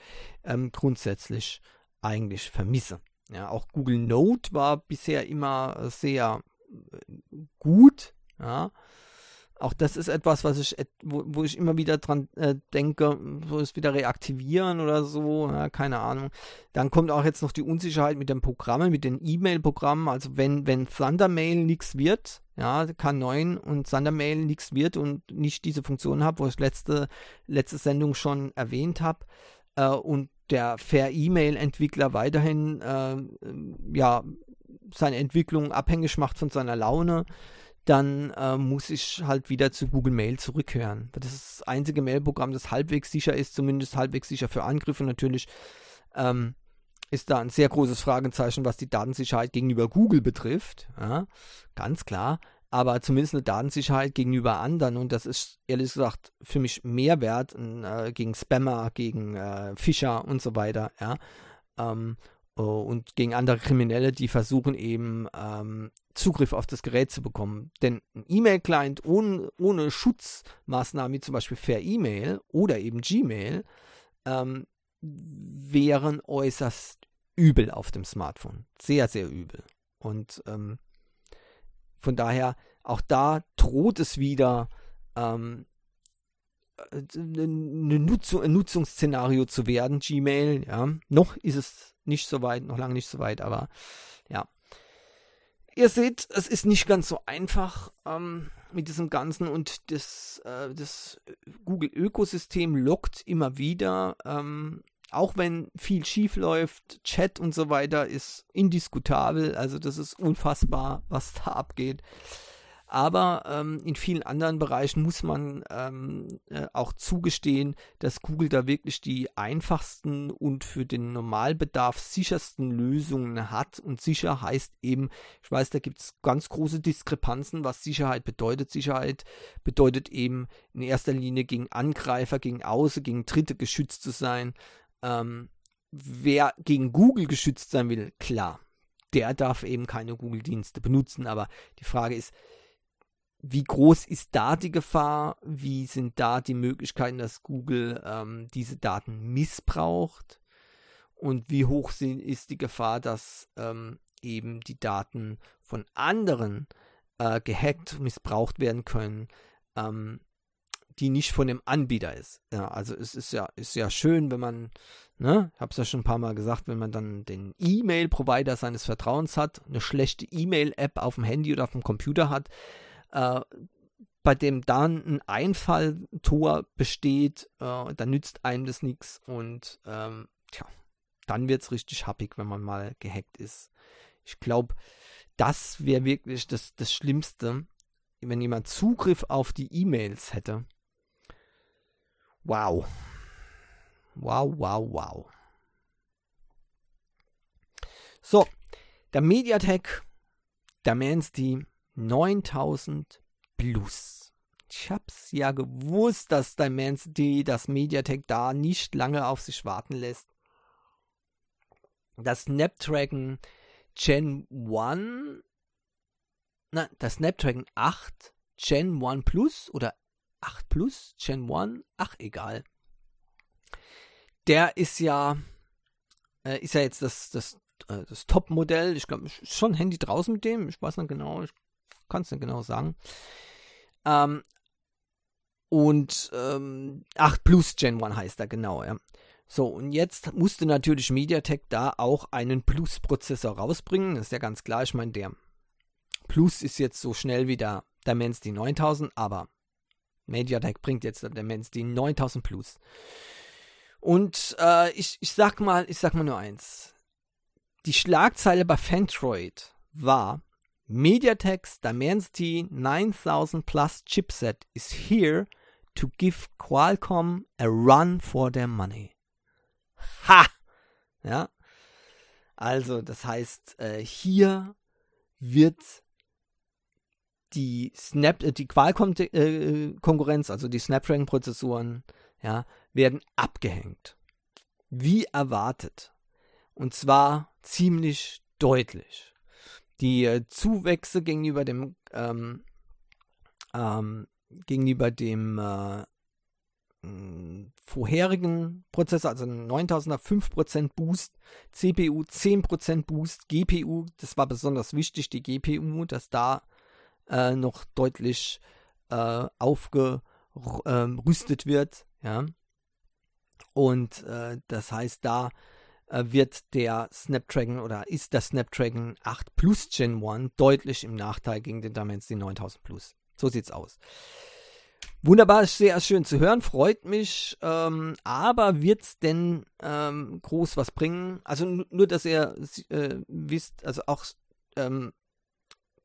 ähm, grundsätzlich eigentlich vermisse. Ja, auch Google Note war bisher immer sehr gut. Ja. Auch das ist etwas, was ich, wo, wo ich immer wieder dran äh, denke, so ist wieder reaktivieren oder so, ja, keine Ahnung. Dann kommt auch jetzt noch die Unsicherheit mit den Programmen, mit den E-Mail-Programmen. Also wenn, wenn Thundermail nichts wird, ja, K9 und Thundermail nichts wird und nicht diese Funktion habe, wo ich letzte, letzte Sendung schon erwähnt habe, äh, und der Fair E-Mail-Entwickler weiterhin äh, ja, seine Entwicklung abhängig macht von seiner Laune, dann äh, muss ich halt wieder zu Google Mail zurückkehren. Das ist das einzige Mailprogramm, das halbwegs sicher ist, zumindest halbwegs sicher für Angriffe. Natürlich ähm, ist da ein sehr großes Fragezeichen, was die Datensicherheit gegenüber Google betrifft. Ja, ganz klar. Aber zumindest eine Datensicherheit gegenüber anderen. Und das ist ehrlich gesagt für mich mehr wert äh, gegen Spammer, gegen äh, Fischer und so weiter. Ja. Ähm, äh, und gegen andere Kriminelle, die versuchen eben ähm, Zugriff auf das Gerät zu bekommen. Denn ein E-Mail-Client ohne, ohne Schutzmaßnahmen wie zum Beispiel Fair E-Mail oder eben Gmail ähm, wären äußerst übel auf dem Smartphone. Sehr, sehr übel. Und ähm, von daher, auch da droht es wieder ähm, äh, eine Nutzung, ein Nutzungsszenario zu werden, Gmail. Ja. Noch ist es nicht so weit, noch lange nicht so weit, aber ja. Ihr seht, es ist nicht ganz so einfach ähm, mit diesem Ganzen und das, äh, das Google-Ökosystem lockt immer wieder, ähm, auch wenn viel schief läuft, Chat und so weiter ist indiskutabel, also das ist unfassbar, was da abgeht. Aber ähm, in vielen anderen Bereichen muss man ähm, äh, auch zugestehen, dass Google da wirklich die einfachsten und für den Normalbedarf sichersten Lösungen hat. Und sicher heißt eben, ich weiß, da gibt es ganz große Diskrepanzen, was Sicherheit bedeutet. Sicherheit bedeutet eben in erster Linie gegen Angreifer, gegen Außen, gegen Dritte geschützt zu sein. Ähm, wer gegen Google geschützt sein will, klar, der darf eben keine Google-Dienste benutzen. Aber die Frage ist, wie groß ist da die Gefahr? Wie sind da die Möglichkeiten, dass Google ähm, diese Daten missbraucht? Und wie hoch sind, ist die Gefahr, dass ähm, eben die Daten von anderen äh, gehackt, missbraucht werden können, ähm, die nicht von dem Anbieter ist. Ja, also es ist ja, ist ja schön, wenn man, ne, ich habe es ja schon ein paar Mal gesagt, wenn man dann den E-Mail-Provider seines Vertrauens hat, eine schlechte E-Mail-App auf dem Handy oder auf dem Computer hat, äh, bei dem dann ein Einfalltor besteht, äh, dann nützt einem das nichts und ähm, tja, dann wird es richtig happig, wenn man mal gehackt ist. Ich glaube, das wäre wirklich das, das Schlimmste, wenn jemand Zugriff auf die E-Mails hätte. Wow. Wow, wow, wow. So, der Mediatek Dimensity 9000 Plus. Ich hab's ja gewusst, dass Dimensity das Mediatek da nicht lange auf sich warten lässt. Das Snapdragon Gen 1, na, das Snapdragon 8 Gen 1 Plus oder 8 Plus, Gen 1, ach egal. Der ist ja, äh, ist ja jetzt das, das, äh, das Top-Modell. Ich glaube, schon Handy draußen mit dem. Ich weiß nicht genau, ich kann es nicht genau sagen. Ähm, und ähm, 8 Plus Gen 1 heißt er genau, ja. So, und jetzt musste natürlich MediaTek da auch einen Plus-Prozessor rausbringen. Das ist ja ganz klar. Ich meine, der Plus ist jetzt so schnell wie der Dimensity 9000, aber MediaTek bringt jetzt der Dimensity 9000 Plus. Und äh, ich, ich sag mal, ich sag mal nur eins. Die Schlagzeile bei Fandroid war MediaTek's Dimensity 9000 Plus chipset is here to give Qualcomm a run for their money. Ha! Ja. Also, das heißt, äh, hier wird die Snap, äh, die Qualcomm-Konkurrenz, äh, also die Snapdragon-Prozessoren, ja, werden abgehängt. Wie erwartet. Und zwar ziemlich deutlich. Die äh, Zuwächse gegenüber dem ähm, ähm, gegenüber dem äh, vorherigen Prozessor, also 9000er 5% Boost, CPU 10% Boost, GPU, das war besonders wichtig, die GPU, dass da äh, noch deutlich äh, aufgerüstet ähm, wird, ja. Und äh, das heißt, da äh, wird der Snapdragon oder ist der Snapdragon 8 Plus Gen 1 deutlich im Nachteil gegen den Dimensity 9000 Plus. So sieht's aus. Wunderbar, sehr schön zu hören, freut mich. Ähm, aber wird es denn ähm, groß was bringen? Also nur, dass ihr äh, wisst, also auch ähm,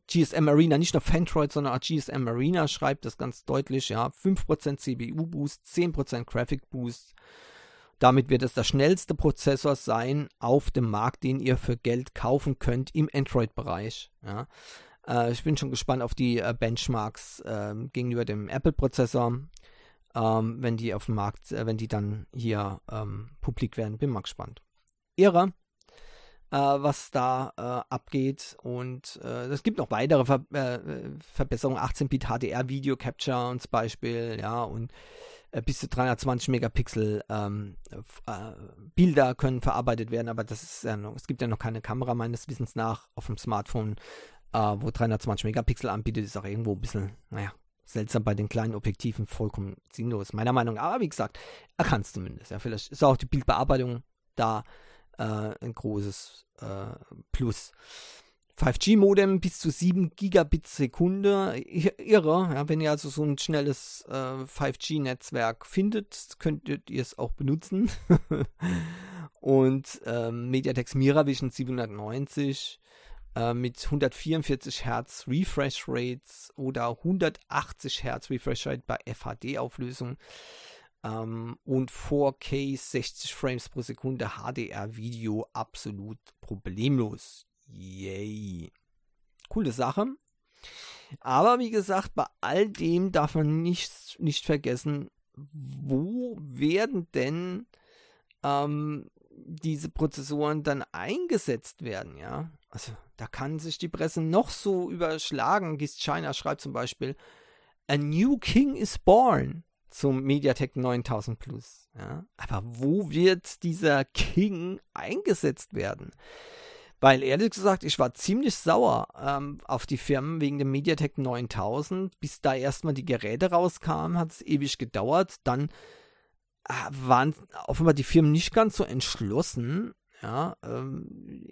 GSM Arena, nicht nur Fandroid, sondern auch GSM Arena schreibt das ganz deutlich, ja, 5% CPU-Boost, 10% Graphic-Boost. Damit wird es der schnellste Prozessor sein auf dem Markt, den ihr für Geld kaufen könnt im Android-Bereich. Ja. Äh, ich bin schon gespannt auf die äh, Benchmarks äh, gegenüber dem Apple-Prozessor, ähm, wenn die auf dem Markt, äh, wenn die dann hier ähm, publik werden. Bin mal gespannt. Irre, äh, was da äh, abgeht. Und es gibt noch weitere Ver Verbesserungen. 18-Bit HDR Video Capture zum Beispiel, ja, und bis zu 320 Megapixel ähm, äh, Bilder können verarbeitet werden, aber das ist ja noch, es gibt ja noch keine Kamera meines Wissens nach auf dem Smartphone äh, wo 320 Megapixel anbietet, ist auch irgendwo ein bisschen, naja, seltsam bei den kleinen Objektiven vollkommen sinnlos, meiner Meinung nach. Aber wie gesagt, er kann es zumindest. Ja, vielleicht ist auch die Bildbearbeitung da äh, ein großes äh, Plus. 5G-Modem bis zu 7 Gigabit Sekunde. Irre, ja, wenn ihr also so ein schnelles äh, 5G-Netzwerk findet, könntet ihr es auch benutzen. [laughs] Und ähm, MediaTek Miravision 790 äh, mit 144 Hertz Refresh Rates oder 180 Hertz Refresh Rate bei FHD-Auflösung ähm, und 4K 60 Frames pro Sekunde HDR-Video absolut problemlos. Yay. Coole Sache. Aber wie gesagt, bei all dem darf man nicht, nicht vergessen, wo werden denn ähm, diese Prozessoren dann eingesetzt werden, ja? Also da kann sich die Presse noch so überschlagen. Gist China schreibt zum Beispiel, A new king is born zum MediaTek 9000 Plus. Ja? Aber wo wird dieser King eingesetzt werden? Weil ehrlich gesagt, ich war ziemlich sauer ähm, auf die Firmen wegen dem MediaTek 9000. Bis da erstmal die Geräte rauskamen, hat es ewig gedauert. Dann äh, waren offenbar die Firmen nicht ganz so entschlossen. Ja, ähm,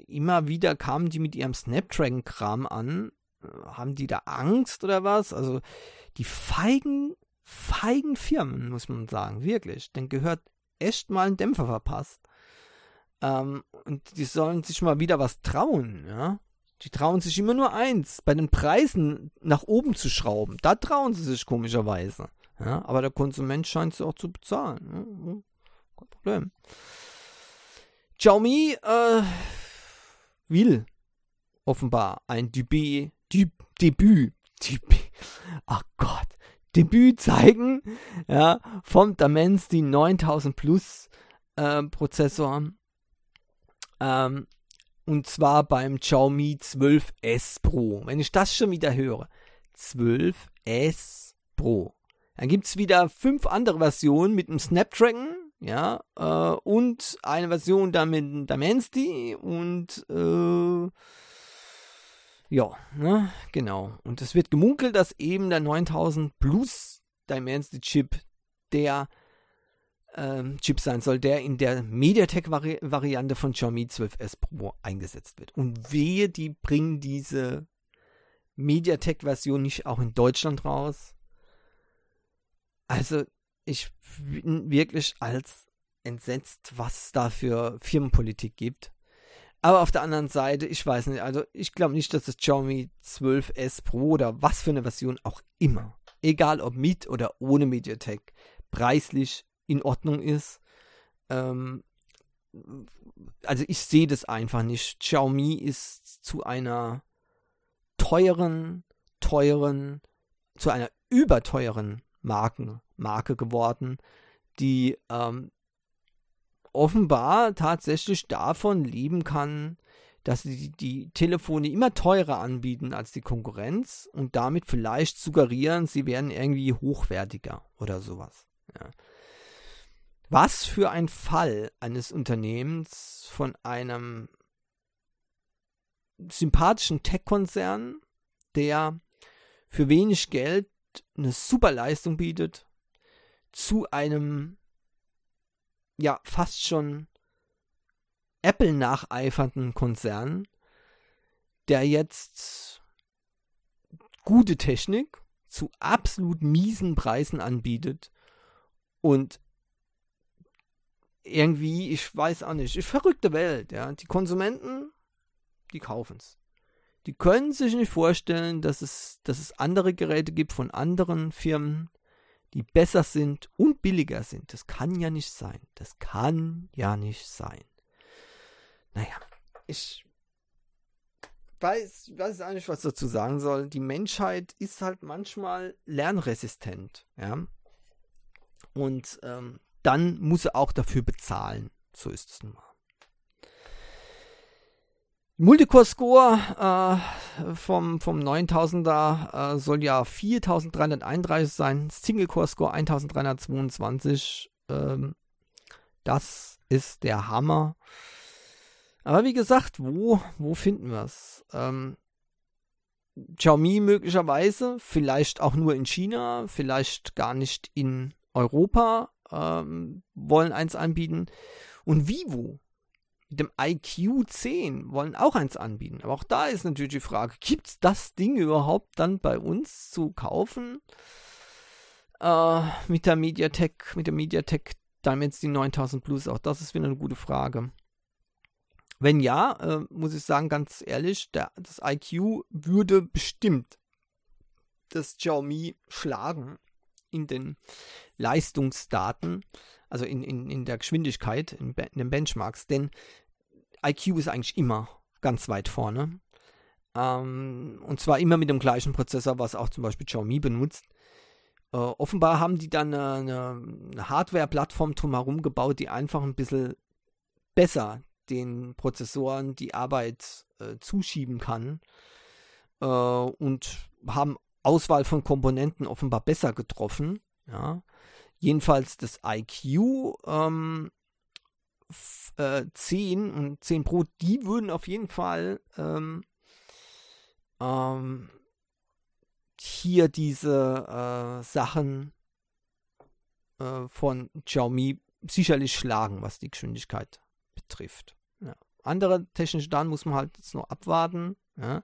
immer wieder kamen die mit ihrem Snapdragon-Kram an. Äh, haben die da Angst oder was? Also die feigen, feigen Firmen, muss man sagen, wirklich. Dann gehört echt mal ein Dämpfer verpasst. Ähm, und die sollen sich mal wieder was trauen, ja. Die trauen sich immer nur eins, bei den Preisen nach oben zu schrauben. Da trauen sie sich komischerweise. Ja, aber der Konsument scheint sie auch zu bezahlen. Ja, kein Problem. Xiaomi äh, will offenbar ein Debüt, Debüt, Debüt, ach Gott, Debüt zeigen, ja, vom Dimensity 9000 Plus äh, Prozessor ähm, und zwar beim Xiaomi 12S Pro. Wenn ich das schon wieder höre. 12S Pro. Dann gibt es wieder fünf andere Versionen mit einem Snapdragon, ja, äh, und eine Version da mit und äh, ja, ne, genau. Und es wird gemunkelt, dass eben der 9000 Plus Dimensity Chip der ähm, Chip sein soll, der in der MediaTek-Variante von Xiaomi 12S Pro eingesetzt wird. Und wehe, die bringen diese MediaTek-Version nicht auch in Deutschland raus. Also, ich bin wirklich als entsetzt, was es da für Firmenpolitik gibt. Aber auf der anderen Seite, ich weiß nicht, also ich glaube nicht, dass das Xiaomi 12S Pro oder was für eine Version auch immer, egal ob mit oder ohne MediaTek, preislich in Ordnung ist. Ähm, also ich sehe das einfach nicht. Xiaomi ist zu einer teuren, teuren, zu einer überteuren Marken, Marke geworden, die ähm, offenbar tatsächlich davon leben kann, dass sie die Telefone immer teurer anbieten als die Konkurrenz und damit vielleicht suggerieren, sie wären irgendwie hochwertiger oder sowas. Ja. Was für ein Fall eines Unternehmens von einem sympathischen Tech-Konzern, der für wenig Geld eine super Leistung bietet, zu einem ja fast schon Apple nacheifernden Konzern, der jetzt gute Technik zu absolut miesen Preisen anbietet und irgendwie, ich weiß auch nicht, ist verrückte Welt, ja. Die Konsumenten, die kaufen es. Die können sich nicht vorstellen, dass es, dass es andere Geräte gibt von anderen Firmen, die besser sind und billiger sind. Das kann ja nicht sein. Das kann ja nicht sein. Naja, ich weiß, weiß auch nicht, was dazu sagen soll. Die Menschheit ist halt manchmal lernresistent, ja. Und ähm, dann muss er auch dafür bezahlen. So ist es nun mal. Multicore-Score äh, vom, vom 9000er äh, soll ja 4331 sein, Single-Core-Score 1322. Ähm, das ist der Hammer. Aber wie gesagt, wo, wo finden wir es? Ähm, Xiaomi möglicherweise, vielleicht auch nur in China, vielleicht gar nicht in Europa, ähm, wollen eins anbieten. Und Vivo mit dem IQ 10 wollen auch eins anbieten. Aber auch da ist natürlich die Frage, gibt es das Ding überhaupt dann bei uns zu kaufen? Äh, mit der Mediatek, mit der Mediatek Dimensity 9000 Plus, auch das ist wieder eine gute Frage. Wenn ja, äh, muss ich sagen, ganz ehrlich, der, das IQ würde bestimmt das Xiaomi schlagen in den Leistungsdaten, also in, in, in der Geschwindigkeit, in, in den Benchmarks, denn IQ ist eigentlich immer ganz weit vorne. Ähm, und zwar immer mit dem gleichen Prozessor, was auch zum Beispiel Xiaomi benutzt. Äh, offenbar haben die dann eine, eine Hardware-Plattform drumherum gebaut, die einfach ein bisschen besser den Prozessoren die Arbeit äh, zuschieben kann. Äh, und haben Auswahl von Komponenten offenbar besser getroffen. Ja. Jedenfalls das IQ ähm, äh, 10 und 10 Pro, die würden auf jeden Fall ähm, ähm, hier diese äh, Sachen äh, von Xiaomi sicherlich schlagen, was die Geschwindigkeit betrifft. Ja. Andere technische Daten muss man halt jetzt noch abwarten. Ja.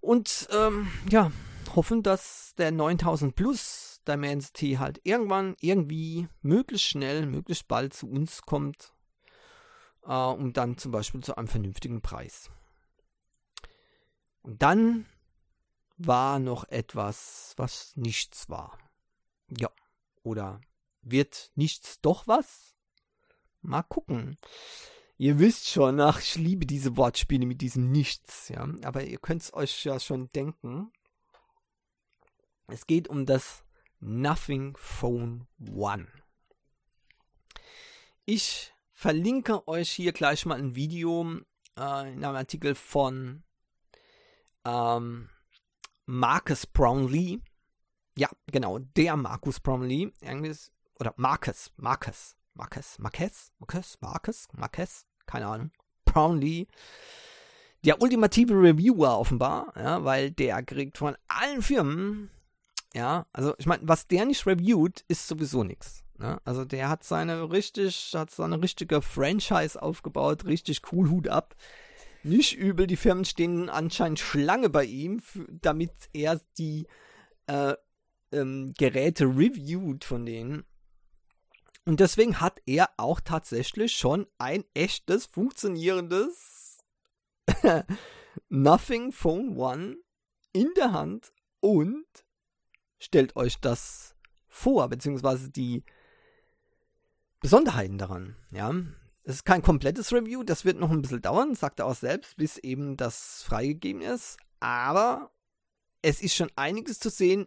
Und ähm, ja, hoffen, dass der 9000 Plus Dimensity halt irgendwann irgendwie möglichst schnell, möglichst bald zu uns kommt. Äh, und dann zum Beispiel zu einem vernünftigen Preis. Und dann war noch etwas, was nichts war. Ja. Oder wird nichts doch was? Mal gucken. Ihr wisst schon, ach, ich liebe diese Wortspiele mit diesem Nichts, ja. Aber ihr könnt es euch ja schon denken. Es geht um das Nothing Phone One. Ich verlinke euch hier gleich mal ein Video äh, in einem Artikel von ähm, Marcus Brownlee. Ja, genau, der Marcus Brownlee. Oder Marcus, Marcus, Marcus, Marcus, Marcus, Marcus, Marcus, keine Ahnung. Brownlee. Der ultimative Reviewer offenbar, ja, weil der kriegt von allen Firmen, ja, also ich meine, was der nicht reviewt, ist sowieso nichts. Ne? Also der hat seine richtig, hat seine richtige Franchise aufgebaut, richtig cool Hut ab nicht übel. Die Firmen stehen anscheinend Schlange bei ihm, damit er die äh, ähm, Geräte reviewt von denen. Und deswegen hat er auch tatsächlich schon ein echtes, funktionierendes [laughs] Nothing Phone One in der Hand und stellt euch das vor, beziehungsweise die Besonderheiten daran. Ja, es ist kein komplettes Review, das wird noch ein bisschen dauern, sagt er auch selbst, bis eben das freigegeben ist. Aber es ist schon einiges zu sehen.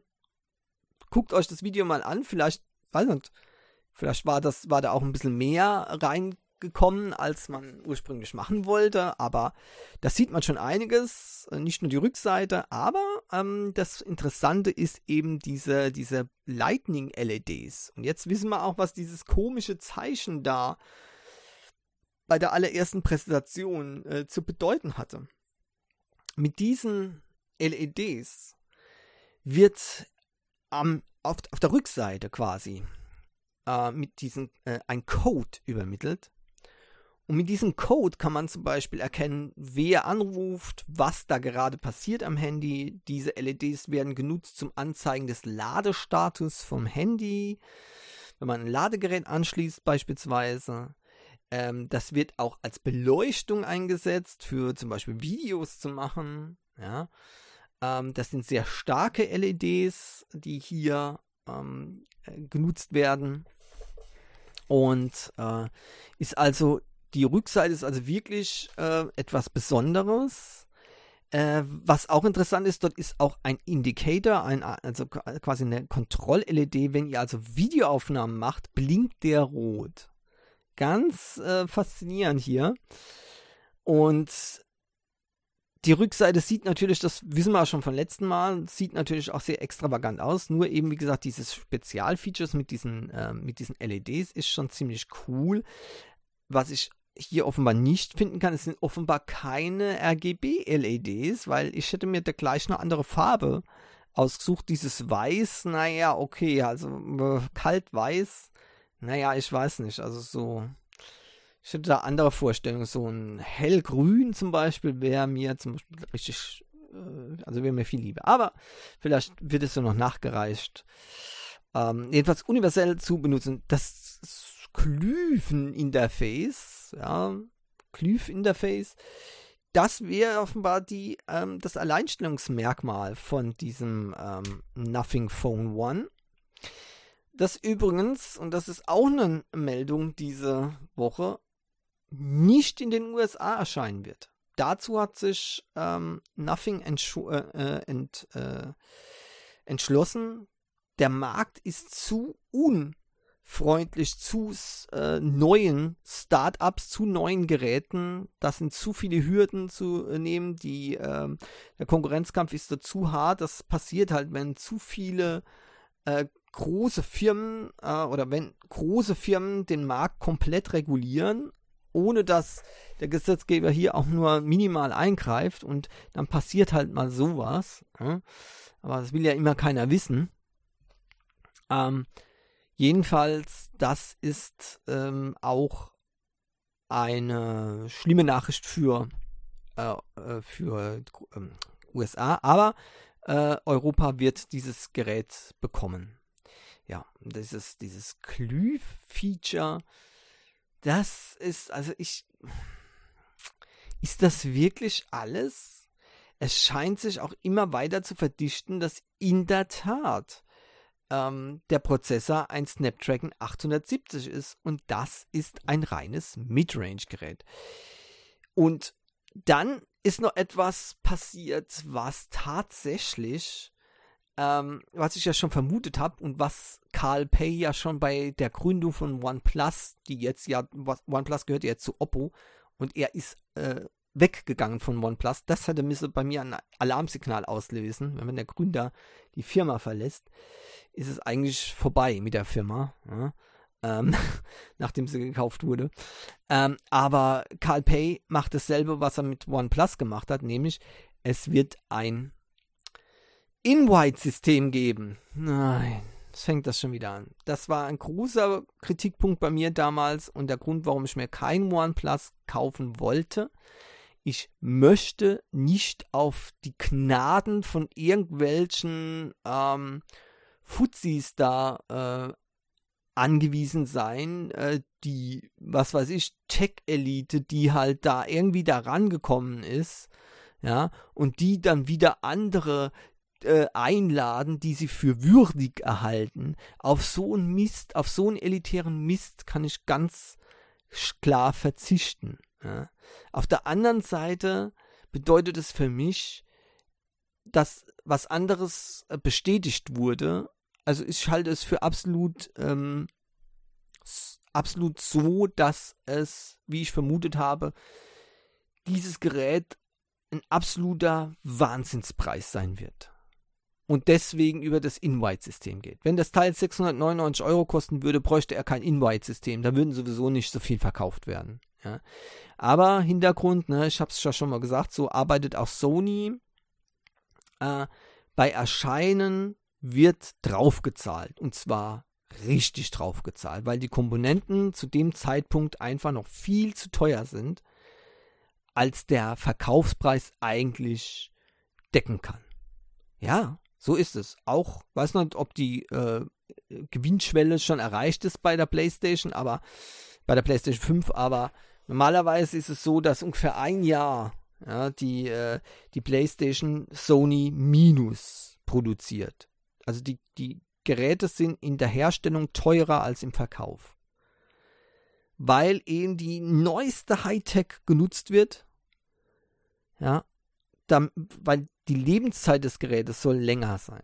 Guckt euch das Video mal an, vielleicht, weiß nicht, vielleicht war das, war da auch ein bisschen mehr reingekommen, als man ursprünglich machen wollte, aber da sieht man schon einiges, nicht nur die Rückseite, aber ähm, das Interessante ist eben diese, diese Lightning-LEDs. Und jetzt wissen wir auch, was dieses komische Zeichen da äh, bei der allerersten Präsentation äh, zu bedeuten hatte. Mit diesen LEDs wird ähm, auf, auf der Rückseite quasi äh, mit diesem äh, ein Code übermittelt. Und mit diesem Code kann man zum Beispiel erkennen, wer anruft, was da gerade passiert am Handy. Diese LEDs werden genutzt zum Anzeigen des Ladestatus vom Handy. Wenn man ein Ladegerät anschließt beispielsweise. Ähm, das wird auch als Beleuchtung eingesetzt, für zum Beispiel Videos zu machen. Ja. Ähm, das sind sehr starke LEDs, die hier ähm, äh, genutzt werden. Und äh, ist also, die Rückseite ist also wirklich äh, etwas Besonderes. Äh, was auch interessant ist, dort ist auch ein Indicator, ein, also quasi eine Kontroll-LED. Wenn ihr also Videoaufnahmen macht, blinkt der rot ganz äh, faszinierend hier. Und die Rückseite sieht natürlich, das wissen wir auch schon vom letzten Mal, sieht natürlich auch sehr extravagant aus. Nur eben, wie gesagt, dieses Spezialfeatures mit diesen, äh, mit diesen LEDs ist schon ziemlich cool. Was ich hier offenbar nicht finden kann, es sind offenbar keine RGB-LEDs, weil ich hätte mir da gleich eine andere Farbe ausgesucht. Dieses Weiß, naja, okay, also äh, kalt weiß naja, ich weiß nicht. Also so. Ich hätte da andere Vorstellungen. So ein hellgrün zum Beispiel wäre mir zum Beispiel richtig. Äh, also wäre mir viel lieber. Aber vielleicht wird es so noch nachgereicht. Ähm, jedenfalls universell zu benutzen. Das Ja, Klüf-Interface, das wäre offenbar die, ähm, das Alleinstellungsmerkmal von diesem ähm, Nothing Phone One. Das übrigens, und das ist auch eine Meldung diese Woche, nicht in den USA erscheinen wird. Dazu hat sich ähm, Nothing äh, äh, ent, äh, entschlossen. Der Markt ist zu unfreundlich zu äh, neuen Startups, zu neuen Geräten. Das sind zu viele Hürden zu äh, nehmen. Die, ähm, der Konkurrenzkampf ist da zu hart. Das passiert halt, wenn zu viele äh, große Firmen äh, oder wenn große Firmen den Markt komplett regulieren, ohne dass der Gesetzgeber hier auch nur minimal eingreift und dann passiert halt mal sowas. Ja? Aber das will ja immer keiner wissen. Ähm, jedenfalls, das ist ähm, auch eine schlimme Nachricht für, äh, äh für äh, USA, aber äh, Europa wird dieses Gerät bekommen. Ja, dieses, dieses Glüh-Feature, das ist, also ich, ist das wirklich alles? Es scheint sich auch immer weiter zu verdichten, dass in der Tat ähm, der Prozessor ein Snapdragon 870 ist und das ist ein reines Midrange-Gerät. Und dann ist noch etwas passiert, was tatsächlich, ähm, was ich ja schon vermutet habe und was Carl Pay ja schon bei der Gründung von OnePlus, die jetzt ja, OnePlus gehört ja jetzt zu Oppo und er ist äh, weggegangen von OnePlus. Das hätte bei mir ein Alarmsignal auslösen. Wenn der Gründer die Firma verlässt, ist es eigentlich vorbei mit der Firma. Ja? ähm, [laughs] nachdem sie gekauft wurde. Ähm, aber Carl Pay macht dasselbe, was er mit OnePlus gemacht hat, nämlich es wird ein In-White-System geben. Nein, jetzt fängt das schon wieder an. Das war ein großer Kritikpunkt bei mir damals und der Grund, warum ich mir kein OnePlus kaufen wollte. Ich möchte nicht auf die Gnaden von irgendwelchen ähm, Fuzis da äh, angewiesen sein, äh, die, was weiß ich, Tech-Elite, die halt da irgendwie da rangekommen ist, ja, und die dann wieder andere äh, einladen, die sie für würdig erhalten. Auf so einen Mist, auf so einen elitären Mist kann ich ganz klar verzichten. Ja. Auf der anderen Seite bedeutet es für mich, dass was anderes äh, bestätigt wurde also ich halte es für absolut, ähm, absolut so, dass es, wie ich vermutet habe, dieses Gerät ein absoluter Wahnsinnspreis sein wird. Und deswegen über das Invite-System geht. Wenn das Teil 699 Euro kosten würde, bräuchte er kein Invite-System. Da würden sowieso nicht so viel verkauft werden. Ja. Aber Hintergrund, ne, ich habe es ja schon mal gesagt, so arbeitet auch Sony. Äh, bei Erscheinen wird draufgezahlt. Und zwar richtig draufgezahlt, weil die Komponenten zu dem Zeitpunkt einfach noch viel zu teuer sind, als der Verkaufspreis eigentlich decken kann. Ja, so ist es. Auch, weiß nicht, ob die äh, Gewinnschwelle schon erreicht ist bei der PlayStation, aber bei der PlayStation 5, aber normalerweise ist es so, dass ungefähr ein Jahr ja, die, äh, die PlayStation Sony Minus produziert. Also die, die Geräte sind in der Herstellung teurer als im Verkauf. Weil eben die neueste Hightech genutzt wird. Ja, dann, weil die Lebenszeit des Gerätes soll länger sein.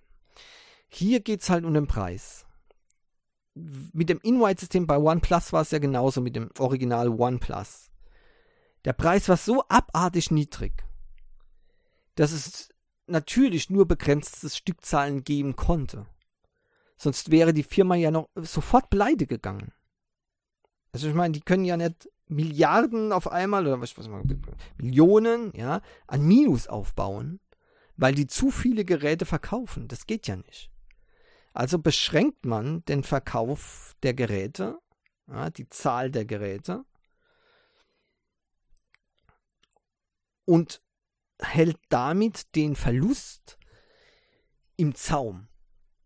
Hier geht es halt um den Preis. Mit dem InWhite-System bei OnePlus war es ja genauso mit dem Original OnePlus. Der Preis war so abartig niedrig, dass es natürlich nur begrenzte Stückzahlen geben konnte. Sonst wäre die Firma ja noch sofort pleite gegangen. Also ich meine, die können ja nicht Milliarden auf einmal oder was, was Millionen, ja, an Minus aufbauen, weil die zu viele Geräte verkaufen. Das geht ja nicht. Also beschränkt man den Verkauf der Geräte, ja, die Zahl der Geräte und hält damit den Verlust im Zaum.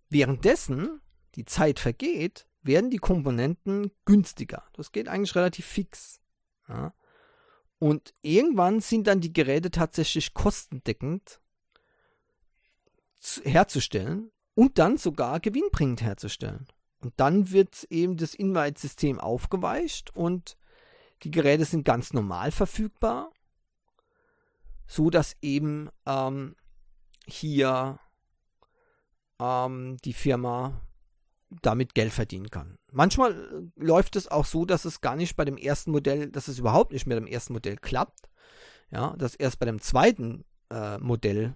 Währenddessen die Zeit vergeht, werden die Komponenten günstiger. Das geht eigentlich relativ fix. Ja. Und irgendwann sind dann die Geräte tatsächlich kostendeckend herzustellen und dann sogar gewinnbringend herzustellen. Und dann wird eben das Invite-System aufgeweicht und die Geräte sind ganz normal verfügbar so dass eben ähm, hier ähm, die Firma damit Geld verdienen kann. Manchmal äh, läuft es auch so, dass es gar nicht bei dem ersten Modell, dass es überhaupt nicht mit dem ersten Modell klappt. Ja, dass erst bei dem zweiten äh, Modell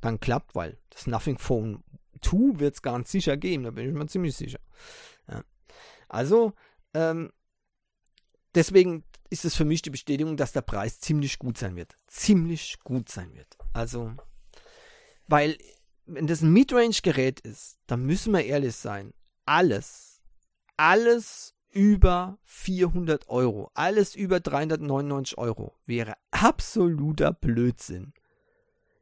dann klappt, weil das Nothing Phone 2 wird es ganz sicher geben, da bin ich mir ziemlich sicher. Ja. Also, ähm, deswegen ist es für mich die Bestätigung, dass der Preis ziemlich gut sein wird. Ziemlich gut sein wird. Also, weil, wenn das ein Midrange-Gerät ist, dann müssen wir ehrlich sein. Alles, alles über 400 Euro, alles über 399 Euro wäre absoluter Blödsinn.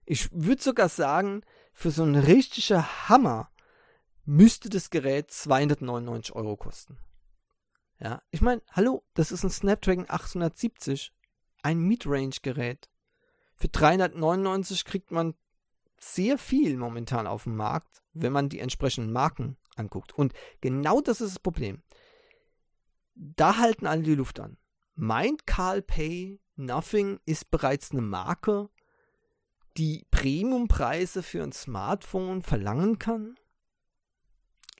Ich würde sogar sagen, für so einen richtigen Hammer müsste das Gerät 299 Euro kosten. Ja, ich meine, hallo, das ist ein Snapdragon 870, ein Midrange-Gerät. Für 399 kriegt man sehr viel momentan auf dem Markt, wenn man die entsprechenden Marken anguckt. Und genau das ist das Problem. Da halten alle die Luft an. Meint Carl Pay, Nothing ist bereits eine Marke, die Premiumpreise für ein Smartphone verlangen kann?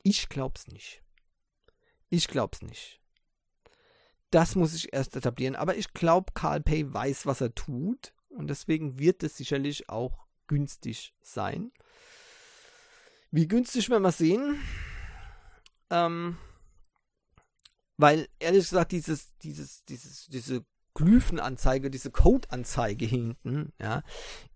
Ich glaub's nicht. Ich glaub's nicht. Das muss ich erst etablieren. Aber ich glaube, Carl Pay weiß, was er tut. Und deswegen wird es sicherlich auch günstig sein. Wie günstig werden wir sehen? Ähm, weil ehrlich gesagt, dieses, dieses, dieses, diese Glyphenanzeige, diese Codeanzeige hinten, ja,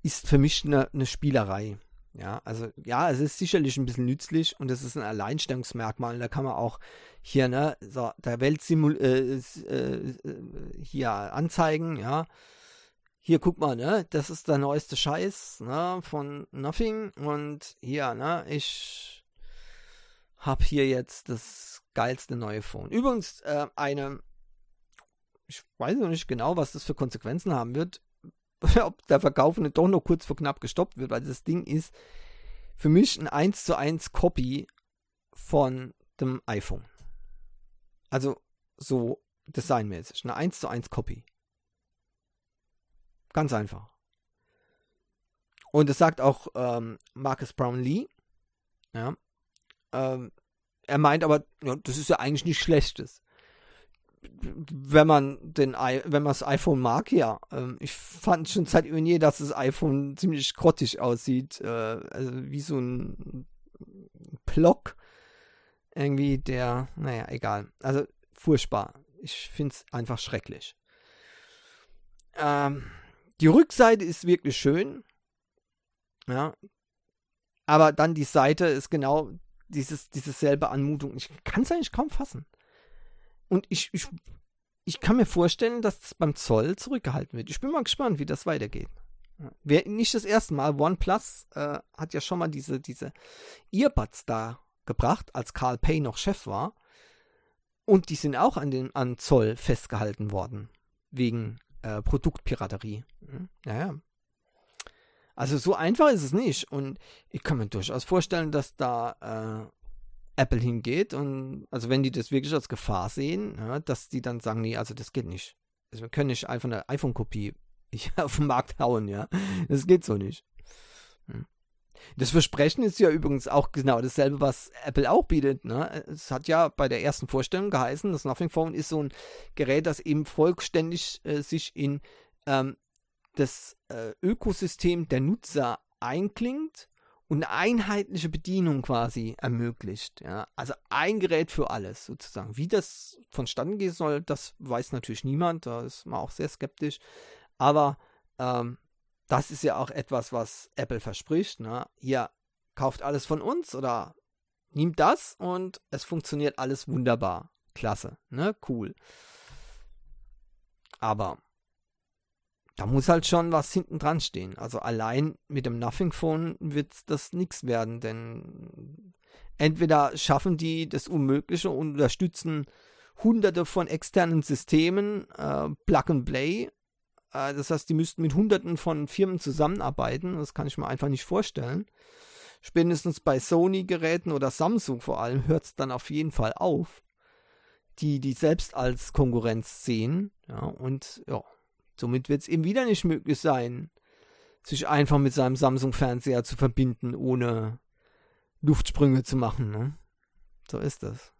ist für mich eine, eine Spielerei. Ja, also ja, es ist sicherlich ein bisschen nützlich und es ist ein Alleinstellungsmerkmal. Da kann man auch hier, ne, so, der Welt äh, äh, hier anzeigen, ja. Hier, guck mal, ne, das ist der neueste Scheiß, ne, von Nothing und hier, ne, ich hab hier jetzt das geilste neue Phone. Übrigens, äh, eine ich weiß noch nicht genau, was das für Konsequenzen haben wird, [laughs] ob der Verkauf nicht doch noch kurz vor knapp gestoppt wird, weil das Ding ist für mich ein 1 zu 1 Copy von dem iPhone. Also so designmäßig. Eine 1 zu 1 Copy. Ganz einfach. Und das sagt auch ähm, Marcus Brownlee. Ja. Ähm, er meint aber, ja, das ist ja eigentlich nicht Schlechtes wenn man den wenn man das iPhone mag, ja. Ähm, ich fand schon seit je, dass das iPhone ziemlich grottig aussieht, äh, also wie so ein Block irgendwie der, naja, egal. Also furchtbar. Ich finde es einfach schrecklich. Ähm, die Rückseite ist wirklich schön. Ja. Aber dann die Seite ist genau dieses, diese selbe Anmutung. Ich kann es eigentlich kaum fassen. Und ich, ich, ich kann mir vorstellen, dass es beim Zoll zurückgehalten wird. Ich bin mal gespannt, wie das weitergeht. Wer nicht das erste Mal, OnePlus äh, hat ja schon mal diese, diese Earbuds da gebracht, als Carl Pay noch Chef war. Und die sind auch an den an Zoll festgehalten worden. Wegen äh, Produktpiraterie. Hm? Ja, Also so einfach ist es nicht. Und ich kann mir durchaus vorstellen, dass da äh, Apple hingeht und also wenn die das wirklich als Gefahr sehen, ja, dass die dann sagen, nee, also das geht nicht. Also wir können nicht einfach eine iPhone-Kopie [laughs] auf den Markt hauen, ja. Das geht so nicht. Hm. Das Versprechen ist ja übrigens auch genau dasselbe, was Apple auch bietet. Ne? Es hat ja bei der ersten Vorstellung geheißen, das Nothing Phone ist so ein Gerät, das eben vollständig äh, sich in ähm, das äh, Ökosystem der Nutzer einklingt und eine einheitliche Bedienung quasi ermöglicht. Ja? Also ein Gerät für alles sozusagen. Wie das vonstatten gehen soll, das weiß natürlich niemand. Da ist man auch sehr skeptisch. Aber ähm, das ist ja auch etwas, was Apple verspricht. Ne? Hier kauft alles von uns oder nimmt das und es funktioniert alles wunderbar. Klasse, ne? Cool. Aber da muss halt schon was hinten dran stehen. Also allein mit dem Nothing Phone wird das nichts werden, denn entweder schaffen die das Unmögliche und unterstützen hunderte von externen Systemen, äh, Plug and Play. Äh, das heißt, die müssten mit hunderten von Firmen zusammenarbeiten. Das kann ich mir einfach nicht vorstellen. Spätestens bei Sony-Geräten oder Samsung vor allem hört es dann auf jeden Fall auf, die die selbst als Konkurrenz sehen. Ja, und ja, Somit wird es eben wieder nicht möglich sein, sich einfach mit seinem Samsung-Fernseher zu verbinden, ohne Luftsprünge zu machen. Ne? So ist das.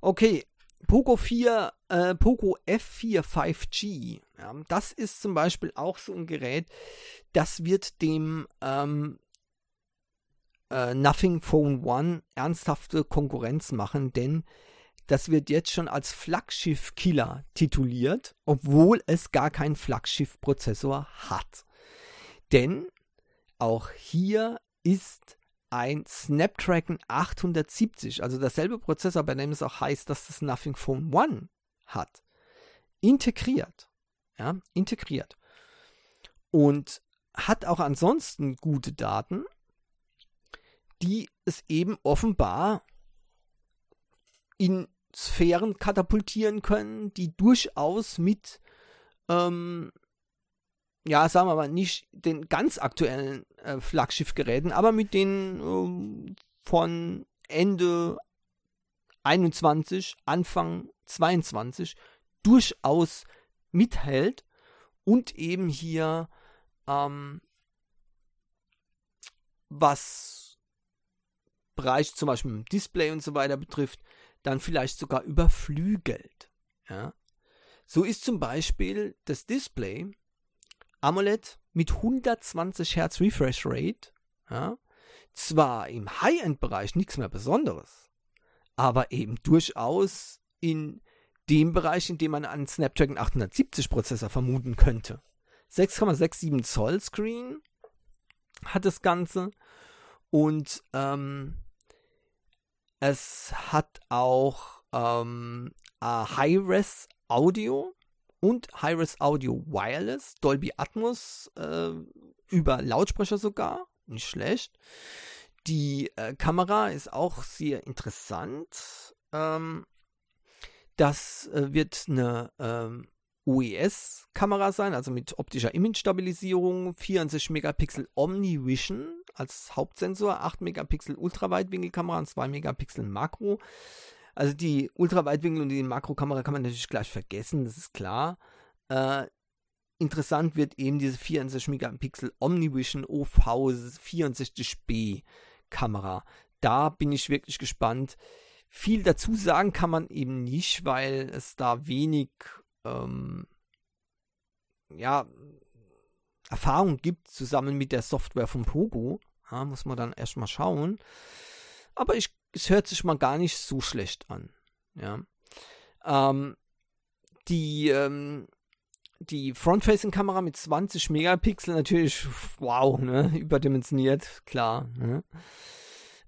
Okay, Poco 4, äh, Poco F4 5G. Ja, das ist zum Beispiel auch so ein Gerät, das wird dem ähm, äh, Nothing Phone One ernsthafte Konkurrenz machen, denn das wird jetzt schon als Flaggschiff-Killer tituliert, obwohl es gar keinen Flaggschiff-Prozessor hat. Denn auch hier ist ein Snapdragon 870, also derselbe Prozessor, bei dem es auch heißt, dass das Nothing Phone One hat, integriert. Ja, integriert. Und hat auch ansonsten gute Daten, die es eben offenbar in Sphären katapultieren können, die durchaus mit, ähm, ja, sagen wir mal, nicht den ganz aktuellen äh, Flaggschiffgeräten, aber mit den ähm, von Ende 21, Anfang 22 durchaus mithält und eben hier ähm, was Bereich zum Beispiel Display und so weiter betrifft, dann vielleicht sogar überflügelt. Ja? So ist zum Beispiel das Display AMOLED mit 120 Hertz Refresh Rate ja, zwar im High-End-Bereich nichts mehr Besonderes, aber eben durchaus in dem Bereich, in dem man einen Snapdragon 870 Prozessor vermuten könnte. 6,67 Zoll Screen hat das Ganze und ähm, es hat auch ähm, High-Res Audio und High-Res Audio Wireless, Dolby Atmos äh, über Lautsprecher sogar, nicht schlecht. Die äh, Kamera ist auch sehr interessant. Ähm, das äh, wird eine ähm, OES-Kamera sein, also mit optischer Image-Stabilisierung, 64 Megapixel Omnivision als Hauptsensor, 8 Megapixel Ultraweitwinkelkamera und 2 Megapixel Makro. Also die Ultraweitwinkel und die Makrokamera kann man natürlich gleich vergessen, das ist klar. Äh, interessant wird eben diese 64 Megapixel Omnivision OV 64B Kamera. Da bin ich wirklich gespannt. Viel dazu sagen kann man eben nicht, weil es da wenig ähm, ja, Erfahrung gibt, zusammen mit der Software von Pogo. Ja, muss man dann erstmal schauen. Aber ich, es hört sich mal gar nicht so schlecht an. Ja. Ähm, die, ähm, die Front-Facing-Kamera mit 20 Megapixel natürlich, wow, ne, [laughs] überdimensioniert, klar. Ne?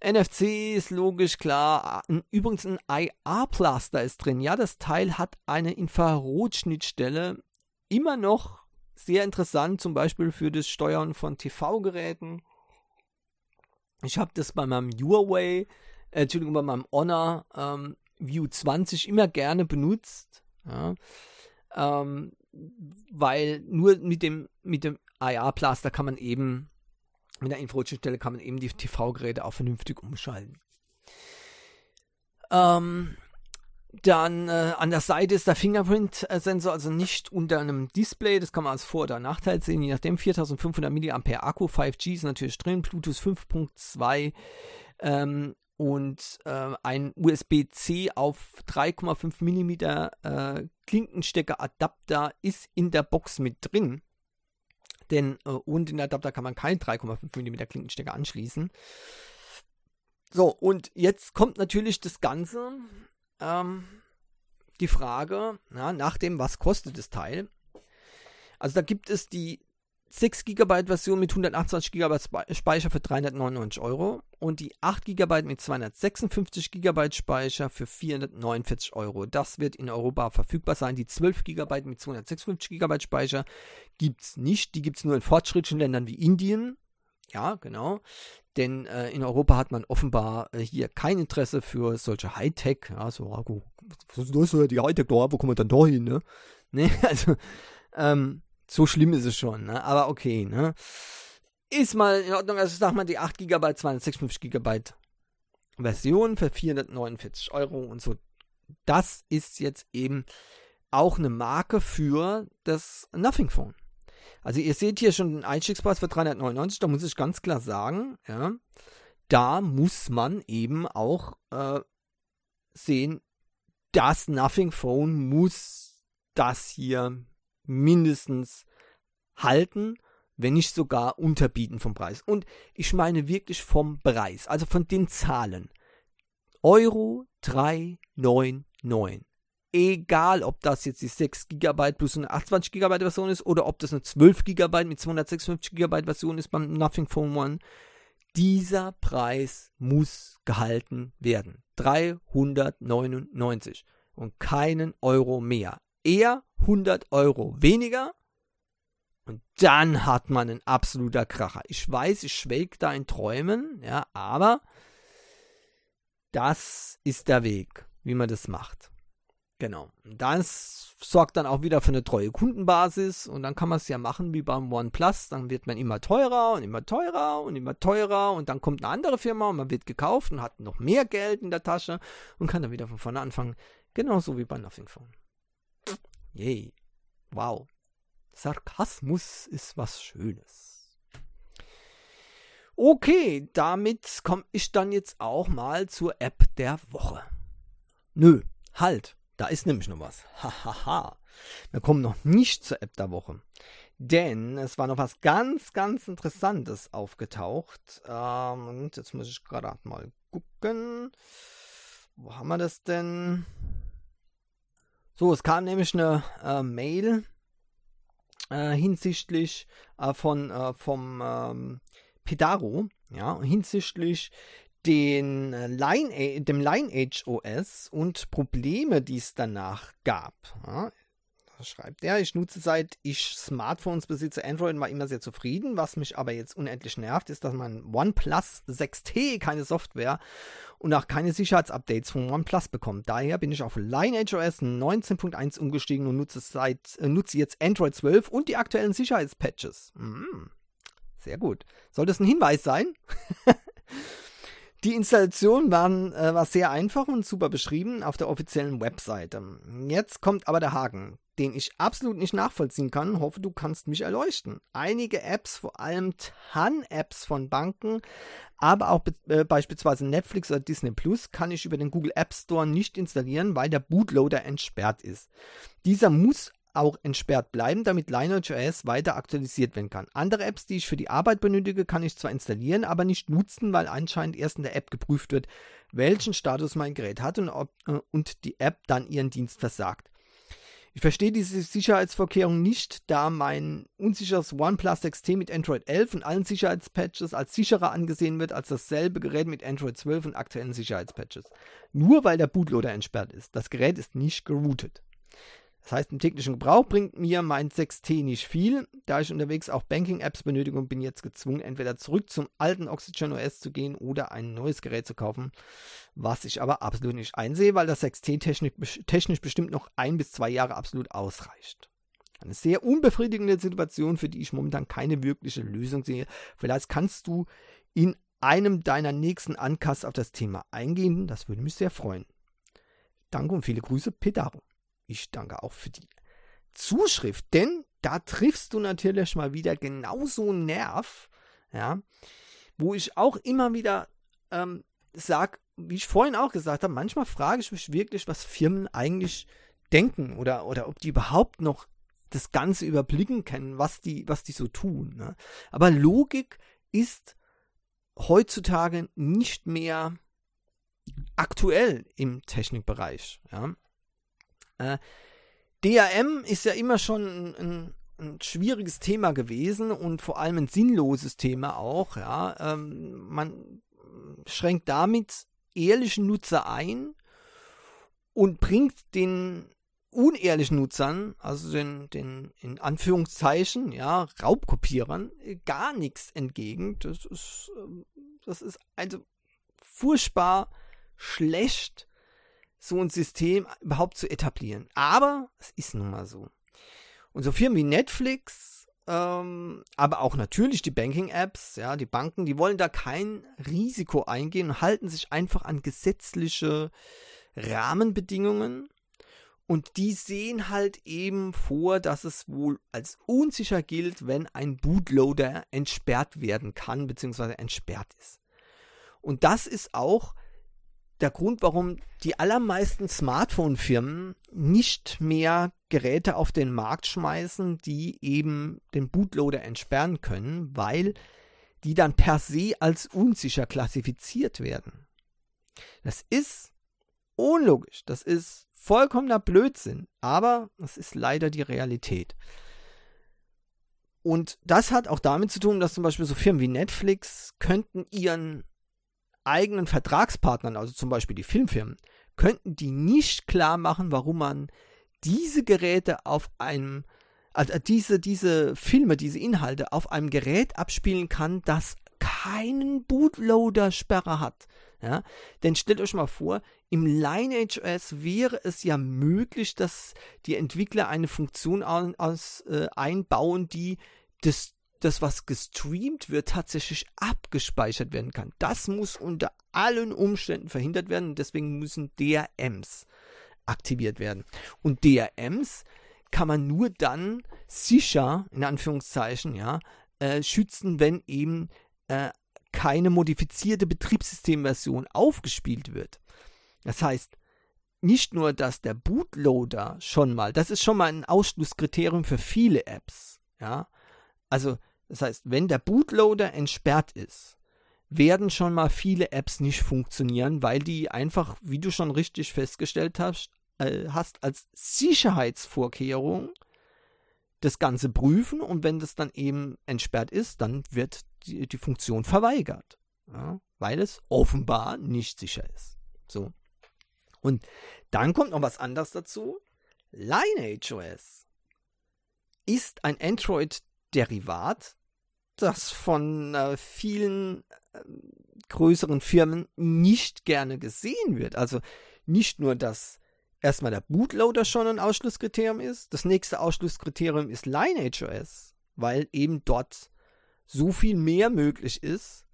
NFC ist logisch, klar. Übrigens ein IR-Plaster ist drin. Ja, das Teil hat eine Infrarotschnittstelle. Immer noch sehr interessant, zum Beispiel für das Steuern von TV-Geräten. Ich habe das bei meinem Huawei, äh, Entschuldigung, bei meinem Honor ähm, View 20 immer gerne benutzt. Ja, ähm, weil nur mit dem, mit dem IR-Plaster kann man eben mit der Infrarotstelle kann man eben die TV-Geräte auch vernünftig umschalten. Ähm, dann äh, an der Seite ist der Fingerprint-Sensor, also nicht unter einem Display. Das kann man als Vor- oder Nachteil sehen, je nachdem. 4500 mAh Akku, 5G ist natürlich drin, Bluetooth 5.2 ähm, und äh, ein USB-C auf 3,5 mm äh, Klinkenstecker-Adapter ist in der Box mit drin denn äh, ohne den Adapter kann man keinen 3,5 mm Klinkenstecker anschließen. So, und jetzt kommt natürlich das Ganze, ähm, die Frage, na, nach dem, was kostet das Teil? Also da gibt es die 6 GB Version mit 128 GB Speicher für 399 Euro und die 8 GB mit 256 GB Speicher für 449 Euro. Das wird in Europa verfügbar sein. Die 12 GB mit 256 GB Speicher gibt es nicht. Die gibt es nur in fortschrittlichen Ländern wie Indien. Ja, genau. Denn äh, in Europa hat man offenbar äh, hier kein Interesse für solche Hightech. Ja, so, was ist das, die Hightech da? Wo kommen wir dann da hin? Ne? [laughs] ne? Also, ähm, so schlimm ist es schon, ne? aber okay. Ne? Ist mal in Ordnung. Also sag mal die 8 GB, 256 GB Version für 449 Euro und so. Das ist jetzt eben auch eine Marke für das Nothing Phone. Also ihr seht hier schon den Einstiegspreis für 399, da muss ich ganz klar sagen, ja, da muss man eben auch äh, sehen, das Nothing Phone muss das hier mindestens halten, wenn nicht sogar unterbieten vom Preis. Und ich meine wirklich vom Preis, also von den Zahlen. Euro 399. Egal, ob das jetzt die 6 GB plus eine 28 GB Version ist oder ob das eine 12 GB mit 256 GB Version ist beim Nothing Phone One. Dieser Preis muss gehalten werden. 399 und keinen Euro mehr. Eher 100 Euro weniger und dann hat man einen absoluter Kracher. Ich weiß, ich schwelge da in Träumen, ja, aber das ist der Weg, wie man das macht. Genau. Das sorgt dann auch wieder für eine treue Kundenbasis und dann kann man es ja machen wie beim OnePlus. Dann wird man immer teurer und immer teurer und immer teurer und dann kommt eine andere Firma und man wird gekauft und hat noch mehr Geld in der Tasche und kann dann wieder von vorne anfangen. Genauso wie bei Nothing Phone. Yay. Wow. Sarkasmus ist was Schönes. Okay, damit komme ich dann jetzt auch mal zur App der Woche. Nö, halt. Da ist nämlich noch was. Hahaha. Wir kommen noch nicht zur App der Woche. Denn es war noch was ganz, ganz Interessantes aufgetaucht. Ähm, und jetzt muss ich gerade mal gucken. Wo haben wir das denn? So, es kam nämlich eine äh, Mail äh, hinsichtlich äh, von äh, vom ähm, Pedaro, ja, hinsichtlich den äh, Line, dem Lineage OS und Probleme, die es danach gab. Ja, schreibt er, ich nutze seit ich Smartphones besitze Android war immer sehr zufrieden. Was mich aber jetzt unendlich nervt, ist, dass mein OnePlus 6T keine Software und auch keine Sicherheitsupdates von OnePlus bekommt. Daher bin ich auf Lineage OS 19.1 umgestiegen und nutze, seit, äh, nutze jetzt Android 12 und die aktuellen Sicherheitspatches. Mm, sehr gut. Soll das ein Hinweis sein? [laughs] Die Installation waren, äh, war sehr einfach und super beschrieben auf der offiziellen Webseite. Jetzt kommt aber der Haken, den ich absolut nicht nachvollziehen kann. Hoffe, du kannst mich erleuchten. Einige Apps, vor allem TAN-Apps von Banken, aber auch äh, beispielsweise Netflix oder Disney Plus, kann ich über den Google App Store nicht installieren, weil der Bootloader entsperrt ist. Dieser muss auch entsperrt bleiben, damit Lineage.js weiter aktualisiert werden kann. Andere Apps, die ich für die Arbeit benötige, kann ich zwar installieren, aber nicht nutzen, weil anscheinend erst in der App geprüft wird, welchen Status mein Gerät hat und, ob, äh, und die App dann ihren Dienst versagt. Ich verstehe diese Sicherheitsvorkehrung nicht, da mein unsicheres OnePlus 6T mit Android 11 und allen Sicherheitspatches als sicherer angesehen wird als dasselbe Gerät mit Android 12 und aktuellen Sicherheitspatches. Nur weil der Bootloader entsperrt ist. Das Gerät ist nicht geroutet. Das heißt, im täglichen Gebrauch bringt mir mein 6T nicht viel, da ich unterwegs auch Banking-Apps benötige und bin jetzt gezwungen, entweder zurück zum alten Oxygen OS zu gehen oder ein neues Gerät zu kaufen, was ich aber absolut nicht einsehe, weil das 6T technisch, technisch bestimmt noch ein bis zwei Jahre absolut ausreicht. Eine sehr unbefriedigende Situation, für die ich momentan keine wirkliche Lösung sehe. Vielleicht kannst du in einem deiner nächsten Ancasts auf das Thema eingehen, das würde mich sehr freuen. Danke und viele Grüße, Pedaro. Ich danke auch für die Zuschrift, denn da triffst du natürlich mal wieder genauso einen Nerv, ja, wo ich auch immer wieder ähm, sage, wie ich vorhin auch gesagt habe, manchmal frage ich mich wirklich, was Firmen eigentlich denken oder, oder ob die überhaupt noch das Ganze überblicken können, was die, was die so tun. Ne? Aber Logik ist heutzutage nicht mehr aktuell im Technikbereich. Ja? Äh, DRM ist ja immer schon ein, ein, ein, schwieriges Thema gewesen und vor allem ein sinnloses Thema auch. Ja. Ähm, man schränkt damit ehrlichen Nutzer ein und bringt den unehrlichen Nutzern, also den, den in Anführungszeichen, ja, Raubkopierern, gar nichts entgegen. Das ist, ähm, das ist also furchtbar schlecht so ein System überhaupt zu etablieren. Aber es ist nun mal so. Und so Firmen wie Netflix, ähm, aber auch natürlich die Banking-Apps, ja, die Banken, die wollen da kein Risiko eingehen und halten sich einfach an gesetzliche Rahmenbedingungen. Und die sehen halt eben vor, dass es wohl als unsicher gilt, wenn ein Bootloader entsperrt werden kann, beziehungsweise entsperrt ist. Und das ist auch der Grund, warum die allermeisten Smartphone-Firmen nicht mehr Geräte auf den Markt schmeißen, die eben den Bootloader entsperren können, weil die dann per se als unsicher klassifiziert werden. Das ist unlogisch, das ist vollkommener Blödsinn, aber das ist leider die Realität. Und das hat auch damit zu tun, dass zum Beispiel so Firmen wie Netflix könnten ihren eigenen Vertragspartnern, also zum Beispiel die Filmfirmen, könnten die nicht klar machen, warum man diese Geräte auf einem, also diese, diese Filme, diese Inhalte auf einem Gerät abspielen kann, das keinen Bootloader-Sperre hat. Ja? Denn stellt euch mal vor, im Lineage OS wäre es ja möglich, dass die Entwickler eine Funktion aus, äh, einbauen, die das das, was gestreamt wird, tatsächlich abgespeichert werden kann. Das muss unter allen Umständen verhindert werden deswegen müssen DRMs aktiviert werden. Und DRMs kann man nur dann sicher, in Anführungszeichen, ja, äh, schützen, wenn eben äh, keine modifizierte Betriebssystemversion aufgespielt wird. Das heißt, nicht nur, dass der Bootloader schon mal, das ist schon mal ein Ausschlusskriterium für viele Apps, ja. Also das heißt, wenn der Bootloader entsperrt ist, werden schon mal viele Apps nicht funktionieren, weil die einfach, wie du schon richtig festgestellt hast, äh, hast als Sicherheitsvorkehrung das Ganze prüfen und wenn das dann eben entsperrt ist, dann wird die, die Funktion verweigert, ja, weil es offenbar nicht sicher ist. So. Und dann kommt noch was anderes dazu. Lineage OS ist ein Android-Derivat das von äh, vielen äh, größeren Firmen nicht gerne gesehen wird. Also nicht nur, dass erstmal der Bootloader schon ein Ausschlusskriterium ist, das nächste Ausschlusskriterium ist Lineage OS, weil eben dort so viel mehr möglich ist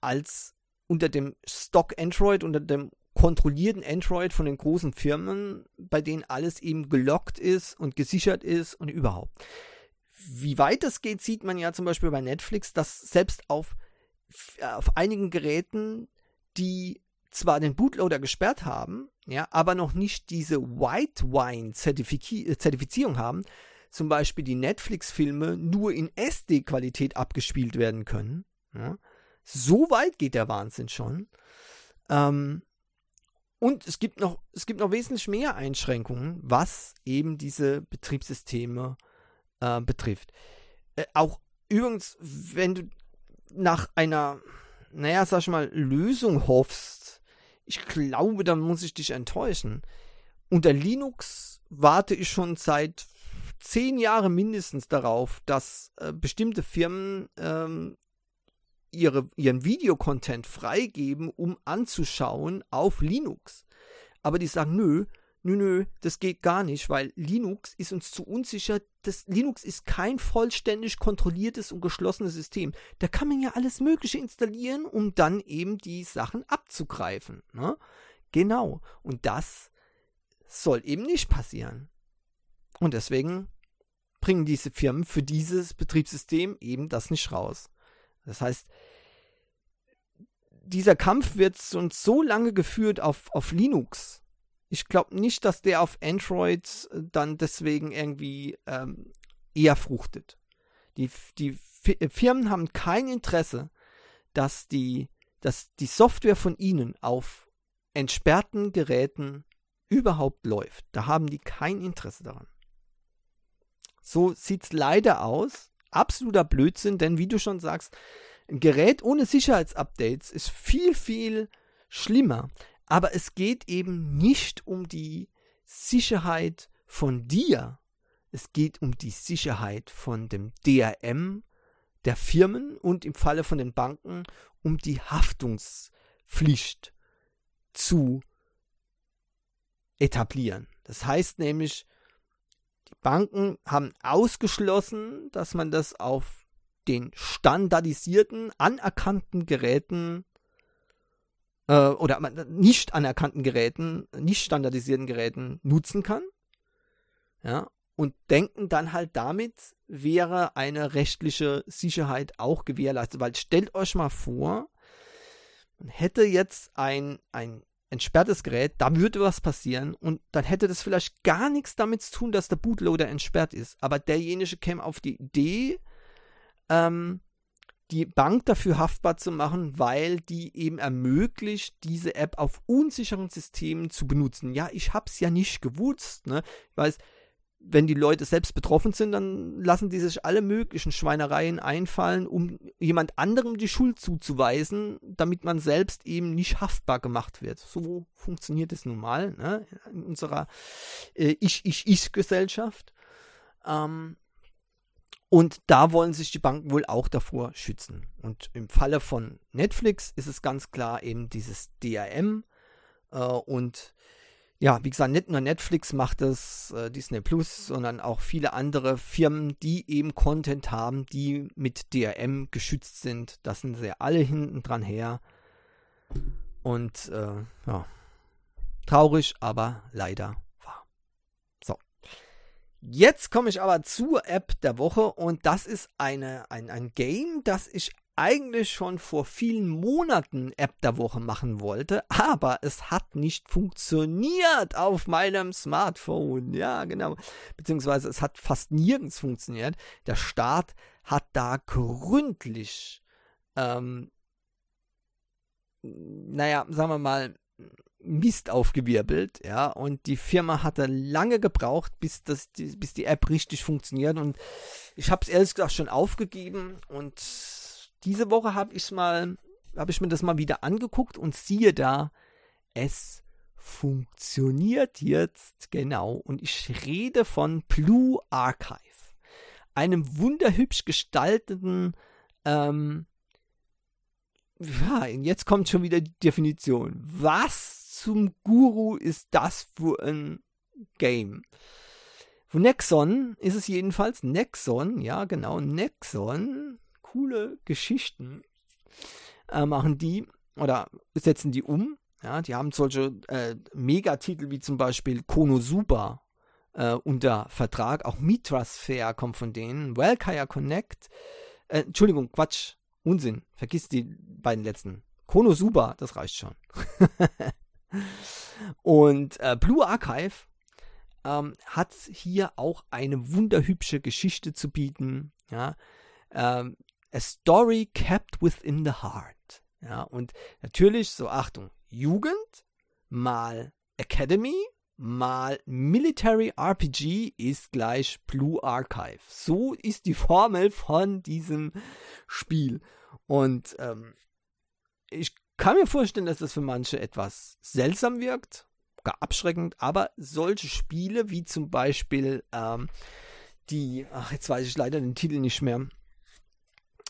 als unter dem Stock Android, unter dem kontrollierten Android von den großen Firmen, bei denen alles eben gelockt ist und gesichert ist und überhaupt wie weit das geht, sieht man ja zum Beispiel bei Netflix, dass selbst auf, auf einigen Geräten, die zwar den Bootloader gesperrt haben, ja, aber noch nicht diese White Wine äh, Zertifizierung haben, zum Beispiel die Netflix-Filme nur in SD-Qualität abgespielt werden können. Ja. So weit geht der Wahnsinn schon. Ähm, und es gibt noch, es gibt noch wesentlich mehr Einschränkungen, was eben diese Betriebssysteme äh, betrifft. Äh, auch übrigens, wenn du nach einer, naja, sag ich mal, Lösung hoffst, ich glaube, dann muss ich dich enttäuschen. Unter Linux warte ich schon seit zehn Jahren mindestens darauf, dass äh, bestimmte Firmen ähm, ihre, ihren Videocontent freigeben, um anzuschauen auf Linux. Aber die sagen, nö, nö, nö, das geht gar nicht, weil Linux ist uns zu unsicher. Das Linux ist kein vollständig kontrolliertes und geschlossenes System. Da kann man ja alles Mögliche installieren, um dann eben die Sachen abzugreifen. Ne? Genau. Und das soll eben nicht passieren. Und deswegen bringen diese Firmen für dieses Betriebssystem eben das nicht raus. Das heißt, dieser Kampf wird uns so lange geführt auf, auf Linux, ich glaube nicht, dass der auf Android äh, dann deswegen irgendwie ähm, eher fruchtet. Die, die äh, Firmen haben kein Interesse, dass die, dass die Software von ihnen auf entsperrten Geräten überhaupt läuft. Da haben die kein Interesse daran. So sieht es leider aus. Absoluter Blödsinn, denn wie du schon sagst, ein Gerät ohne Sicherheitsupdates ist viel, viel schlimmer. Aber es geht eben nicht um die Sicherheit von dir. Es geht um die Sicherheit von dem DRM der Firmen und im Falle von den Banken um die Haftungspflicht zu etablieren. Das heißt nämlich, die Banken haben ausgeschlossen, dass man das auf den standardisierten, anerkannten Geräten äh, oder nicht anerkannten Geräten, nicht standardisierten Geräten nutzen kann. Ja, und denken dann halt damit wäre eine rechtliche Sicherheit auch gewährleistet. Weil stellt euch mal vor, hätte jetzt ein, ein entsperrtes Gerät, da würde was passieren und dann hätte das vielleicht gar nichts damit zu tun, dass der Bootloader entsperrt ist. Aber derjenige käme auf die Idee, ähm, die Bank dafür haftbar zu machen, weil die eben ermöglicht, diese App auf unsicheren Systemen zu benutzen. Ja, ich habe es ja nicht gewusst. Ne? Ich weiß, wenn die Leute selbst betroffen sind, dann lassen die sich alle möglichen Schweinereien einfallen, um jemand anderem die Schuld zuzuweisen, damit man selbst eben nicht haftbar gemacht wird. So funktioniert es nun mal ne? in unserer äh, Ich-Ich-Ich-Gesellschaft. Ähm, und da wollen sich die Banken wohl auch davor schützen. Und im Falle von Netflix ist es ganz klar eben dieses DRM äh, und ja, wie gesagt, nicht nur Netflix macht das, äh, Disney Plus, sondern auch viele andere Firmen, die eben Content haben, die mit DRM geschützt sind. Das sind sie alle hinten dran her. Und äh, ja, traurig, aber leider. Jetzt komme ich aber zur App der Woche und das ist eine, ein, ein Game, das ich eigentlich schon vor vielen Monaten App der Woche machen wollte, aber es hat nicht funktioniert auf meinem Smartphone. Ja, genau. Beziehungsweise es hat fast nirgends funktioniert. Der Start hat da gründlich, ähm, naja, sagen wir mal, Mist aufgewirbelt, ja, und die Firma hatte lange gebraucht, bis, das, bis die App richtig funktioniert und ich habe es ehrlich gesagt schon aufgegeben und diese Woche habe ich mal, habe ich mir das mal wieder angeguckt und siehe da, es funktioniert jetzt genau. Und ich rede von Blue Archive, einem wunderhübsch gestalteten, ähm, ja, jetzt kommt schon wieder die Definition. Was zum Guru ist das für ein Game? Nexon ist es jedenfalls. Nexon, ja genau, Nexon coole Geschichten äh, machen die oder setzen die um. Ja, die haben solche äh, Megatitel wie zum Beispiel Konosuba äh, unter Vertrag. Auch Mitrasphere kommt von denen. Wellkaya Connect. Äh, Entschuldigung, Quatsch. Unsinn. Vergiss die beiden letzten. Konosuba, das reicht schon. [laughs] Und äh, Blue Archive ähm, hat hier auch eine wunderhübsche Geschichte zu bieten. Ja, ähm, A Story Kept Within the Heart. Ja, und natürlich, so Achtung, Jugend mal Academy mal Military RPG ist gleich Blue Archive. So ist die Formel von diesem Spiel. Und ähm, ich kann mir vorstellen, dass das für manche etwas seltsam wirkt, gar abschreckend, aber solche Spiele wie zum Beispiel ähm, die, ach, jetzt weiß ich leider den Titel nicht mehr,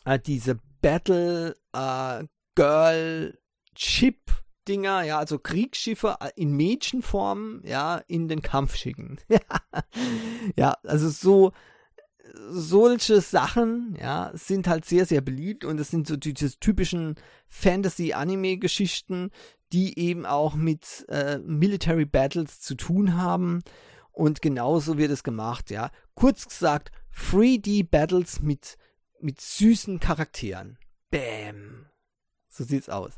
äh, diese Battle äh, Girl Chip Dinger, ja, also Kriegsschiffe äh, in Mädchenform, ja, in den Kampf schicken. [laughs] ja, also so solche Sachen, ja, sind halt sehr, sehr beliebt und es sind so diese typischen Fantasy-Anime-Geschichten, die eben auch mit äh, Military Battles zu tun haben und genauso wird es gemacht, ja. Kurz gesagt, 3D-Battles mit mit süßen Charakteren. Bäm. So sieht's aus.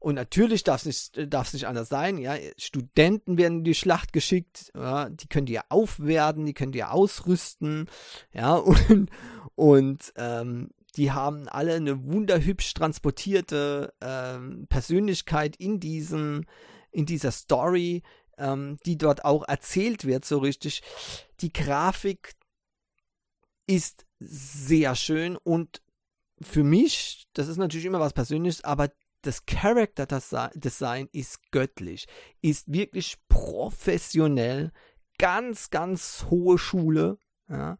Und natürlich darf es nicht, nicht anders sein. Ja, Studenten werden in die Schlacht geschickt. Ja, die die ja aufwerten, die die ja ausrüsten. Ja, [laughs] und, und ähm, die haben alle eine wunderhübsch transportierte ähm, Persönlichkeit in diesem, in dieser Story, ähm, die dort auch erzählt wird, so richtig. Die Grafik ist sehr schön und für mich, das ist natürlich immer was Persönliches, aber das Character Design ist göttlich, ist wirklich professionell, ganz, ganz hohe Schule. Ja?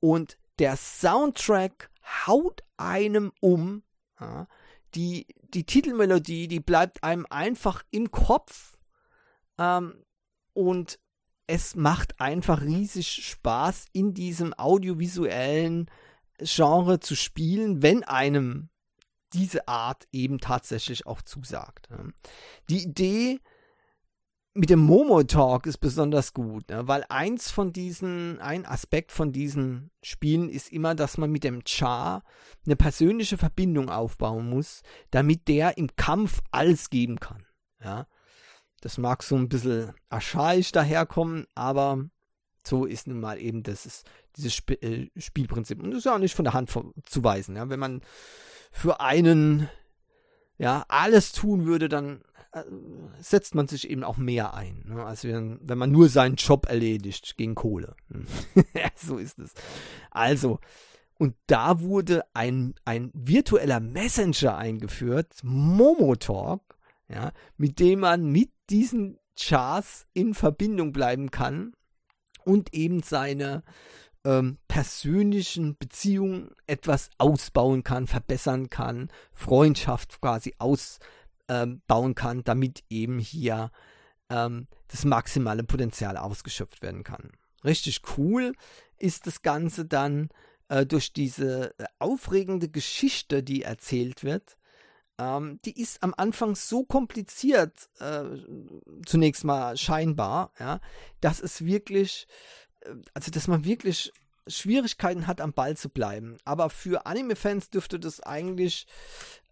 Und der Soundtrack haut einem um. Ja? Die, die Titelmelodie, die bleibt einem einfach im Kopf. Ähm, und es macht einfach riesig Spaß, in diesem audiovisuellen Genre zu spielen, wenn einem diese Art eben tatsächlich auch zusagt. Die Idee mit dem Momo Talk ist besonders gut, ne? weil eins von diesen, ein Aspekt von diesen Spielen ist immer, dass man mit dem Char eine persönliche Verbindung aufbauen muss, damit der im Kampf alles geben kann. Ja, das mag so ein bisschen archaisch daherkommen, aber so ist nun mal eben das dieses äh, Spielprinzip und das ist ja auch nicht von der Hand zu weisen. Ja? Wenn man für einen ja alles tun würde, dann äh, setzt man sich eben auch mehr ein, ne, als wenn, wenn man nur seinen Job erledigt gegen Kohle. [laughs] so ist es. Also, und da wurde ein, ein virtueller Messenger eingeführt, Momotalk, ja, mit dem man mit diesen Chars in Verbindung bleiben kann und eben seine ähm, persönlichen Beziehungen etwas ausbauen kann, verbessern kann, Freundschaft quasi ausbauen ähm, kann, damit eben hier ähm, das maximale Potenzial ausgeschöpft werden kann. Richtig cool ist das Ganze dann äh, durch diese äh, aufregende Geschichte, die erzählt wird. Ähm, die ist am Anfang so kompliziert, äh, zunächst mal scheinbar, ja, dass es wirklich, also dass man wirklich Schwierigkeiten hat, am Ball zu bleiben. Aber für Anime-Fans dürfte das eigentlich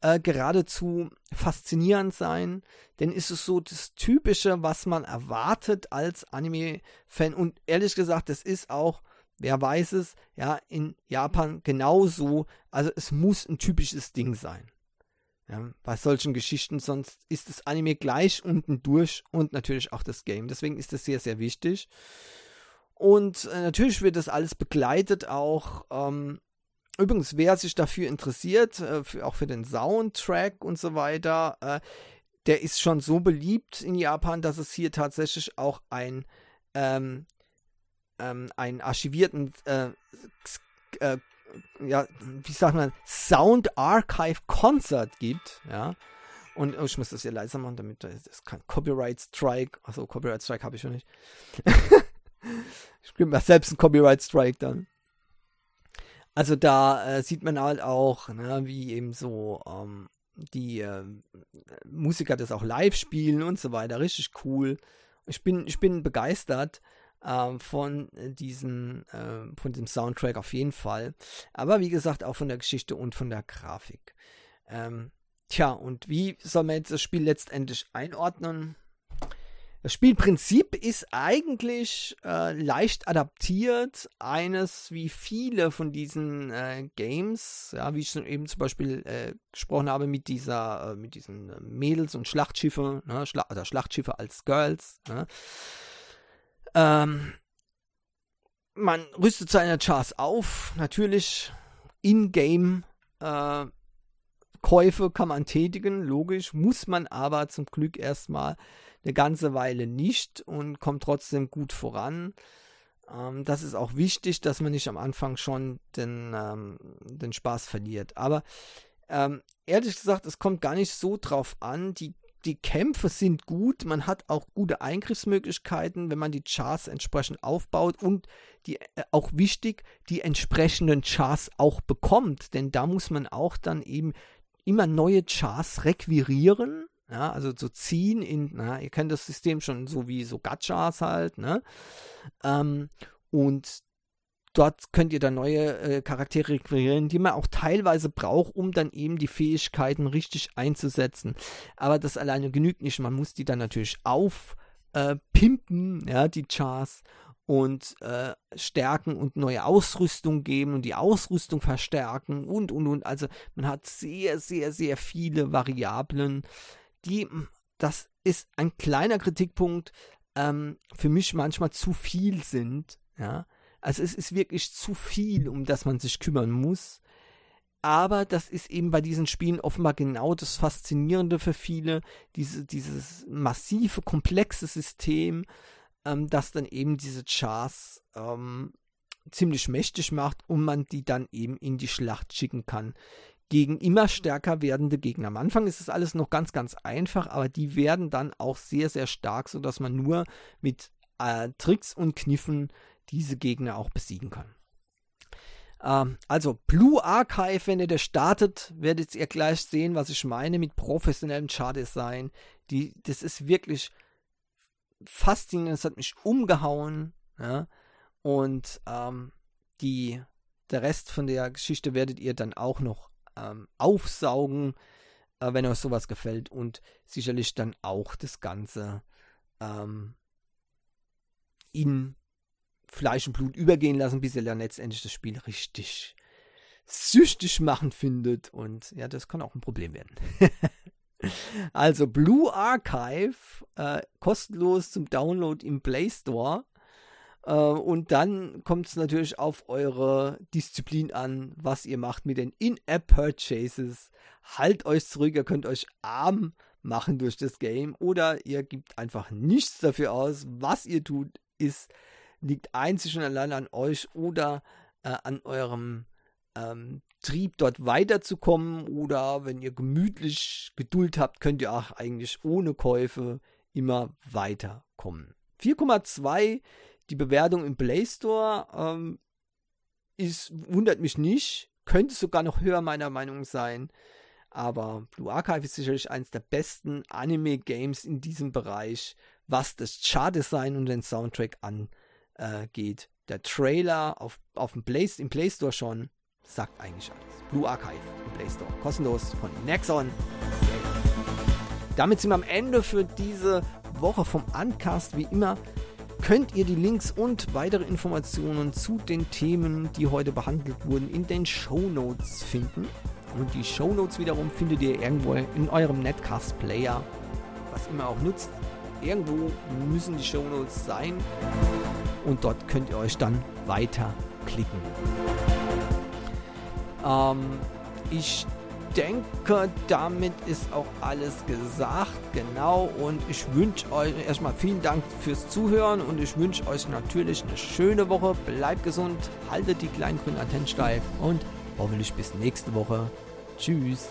äh, geradezu faszinierend sein, denn ist es so das Typische, was man erwartet als Anime-Fan. Und ehrlich gesagt, das ist auch, wer weiß es, ja, in Japan genauso. Also es muss ein typisches Ding sein. Ja, bei solchen Geschichten, sonst ist das Anime gleich unten durch und natürlich auch das Game. Deswegen ist das sehr, sehr wichtig. Und äh, natürlich wird das alles begleitet auch. Ähm, übrigens, wer sich dafür interessiert, äh, für, auch für den Soundtrack und so weiter, äh, der ist schon so beliebt in Japan, dass es hier tatsächlich auch ein ähm, ähm, einen archivierten äh, äh, ja, wie sagt man, Sound Archive Concert gibt, ja. Und oh, ich muss das hier leiser machen, damit das kein Copyright Strike, also Copyright Strike habe ich schon nicht. [laughs] Ich kriege mir selbst einen Copyright Strike dann. Also da äh, sieht man halt auch, ne, wie eben so ähm, die äh, Musiker das auch live spielen und so weiter. Richtig cool. Ich bin, ich bin begeistert äh, von diesen, äh, von dem Soundtrack auf jeden Fall. Aber wie gesagt, auch von der Geschichte und von der Grafik. Ähm, tja, und wie soll man jetzt das Spiel letztendlich einordnen? Das Spielprinzip ist eigentlich äh, leicht adaptiert, eines wie viele von diesen äh, Games, ja, wie ich schon eben zum Beispiel äh, gesprochen habe mit dieser, äh, mit diesen äh, Mädels und Schlachtschiffe, ne, Schla oder Schlachtschiffe als Girls. Ne. Ähm, man rüstet seine Chars auf, natürlich in-game äh, Käufe kann man tätigen, logisch, muss man aber zum Glück erstmal eine ganze Weile nicht und kommt trotzdem gut voran. Ähm, das ist auch wichtig, dass man nicht am Anfang schon den, ähm, den Spaß verliert. Aber ähm, ehrlich gesagt, es kommt gar nicht so drauf an. Die, die Kämpfe sind gut, man hat auch gute Eingriffsmöglichkeiten, wenn man die Charts entsprechend aufbaut und die äh, auch wichtig, die entsprechenden Charts auch bekommt, denn da muss man auch dann eben immer neue Chars requirieren ja, also so ziehen in, na, ihr kennt das System schon so wie so Gachas halt, ne? Ähm, und dort könnt ihr dann neue äh, Charaktere requirieren, die man auch teilweise braucht, um dann eben die Fähigkeiten richtig einzusetzen. Aber das alleine genügt nicht. Man muss die dann natürlich aufpimpen, äh, ja, die Chars und äh, stärken und neue Ausrüstung geben und die Ausrüstung verstärken und und und. Also man hat sehr, sehr, sehr viele Variablen, die, das ist ein kleiner Kritikpunkt, ähm, für mich manchmal zu viel sind. Ja, also es ist wirklich zu viel, um das man sich kümmern muss. Aber das ist eben bei diesen Spielen offenbar genau das Faszinierende für viele, diese, dieses massive, komplexe System, ähm, das dann eben diese Chars ähm, ziemlich mächtig macht und man die dann eben in die Schlacht schicken kann gegen immer stärker werdende Gegner. Am Anfang ist es alles noch ganz, ganz einfach, aber die werden dann auch sehr, sehr stark, sodass man nur mit äh, Tricks und Kniffen diese Gegner auch besiegen kann. Ähm, also Blue Archive, wenn ihr das startet, werdet ihr gleich sehen, was ich meine mit professionellem Char-Design. das ist wirklich faszinierend, es hat mich umgehauen. Ja? Und ähm, die, der Rest von der Geschichte werdet ihr dann auch noch ähm, aufsaugen, äh, wenn euch sowas gefällt. Und sicherlich dann auch das Ganze ähm, in Fleisch und Blut übergehen lassen, bis ihr dann letztendlich das Spiel richtig süchtig machen findet. Und ja, das kann auch ein Problem werden. [laughs] also Blue Archive, äh, kostenlos zum Download im Play Store. Äh, und dann kommt es natürlich auf eure Disziplin an, was ihr macht mit den In-App-Purchases. Halt euch zurück, ihr könnt euch arm machen durch das Game oder ihr gebt einfach nichts dafür aus. Was ihr tut, ist, liegt einzig und allein an euch oder äh, an eurem ähm, Trieb, dort weiterzukommen. Oder wenn ihr gemütlich Geduld habt, könnt ihr auch eigentlich ohne Käufe immer weiterkommen. 4,2 die Bewertung im Play Store ähm, ist, wundert mich nicht. Könnte sogar noch höher meiner Meinung sein. Aber Blue Archive ist sicherlich eines der besten Anime-Games in diesem Bereich, was das Chart-Design und den Soundtrack angeht. Der Trailer auf, auf dem Play, im Play Store schon sagt eigentlich alles. Blue Archive im Play Store. Kostenlos von Nexon. Damit sind wir am Ende für diese Woche vom Uncast. Wie immer könnt ihr die Links und weitere Informationen zu den Themen, die heute behandelt wurden, in den Show Notes finden. Und die Show Notes wiederum findet ihr irgendwo in eurem Netcast Player, was immer auch nutzt. Irgendwo müssen die Show Notes sein und dort könnt ihr euch dann weiterklicken. Ähm, ich denke, damit ist auch alles gesagt. Genau. Und ich wünsche euch erstmal vielen Dank fürs Zuhören und ich wünsche euch natürlich eine schöne Woche. Bleibt gesund, haltet die kleinen grünen Antennen steif und hoffentlich bis nächste Woche. Tschüss.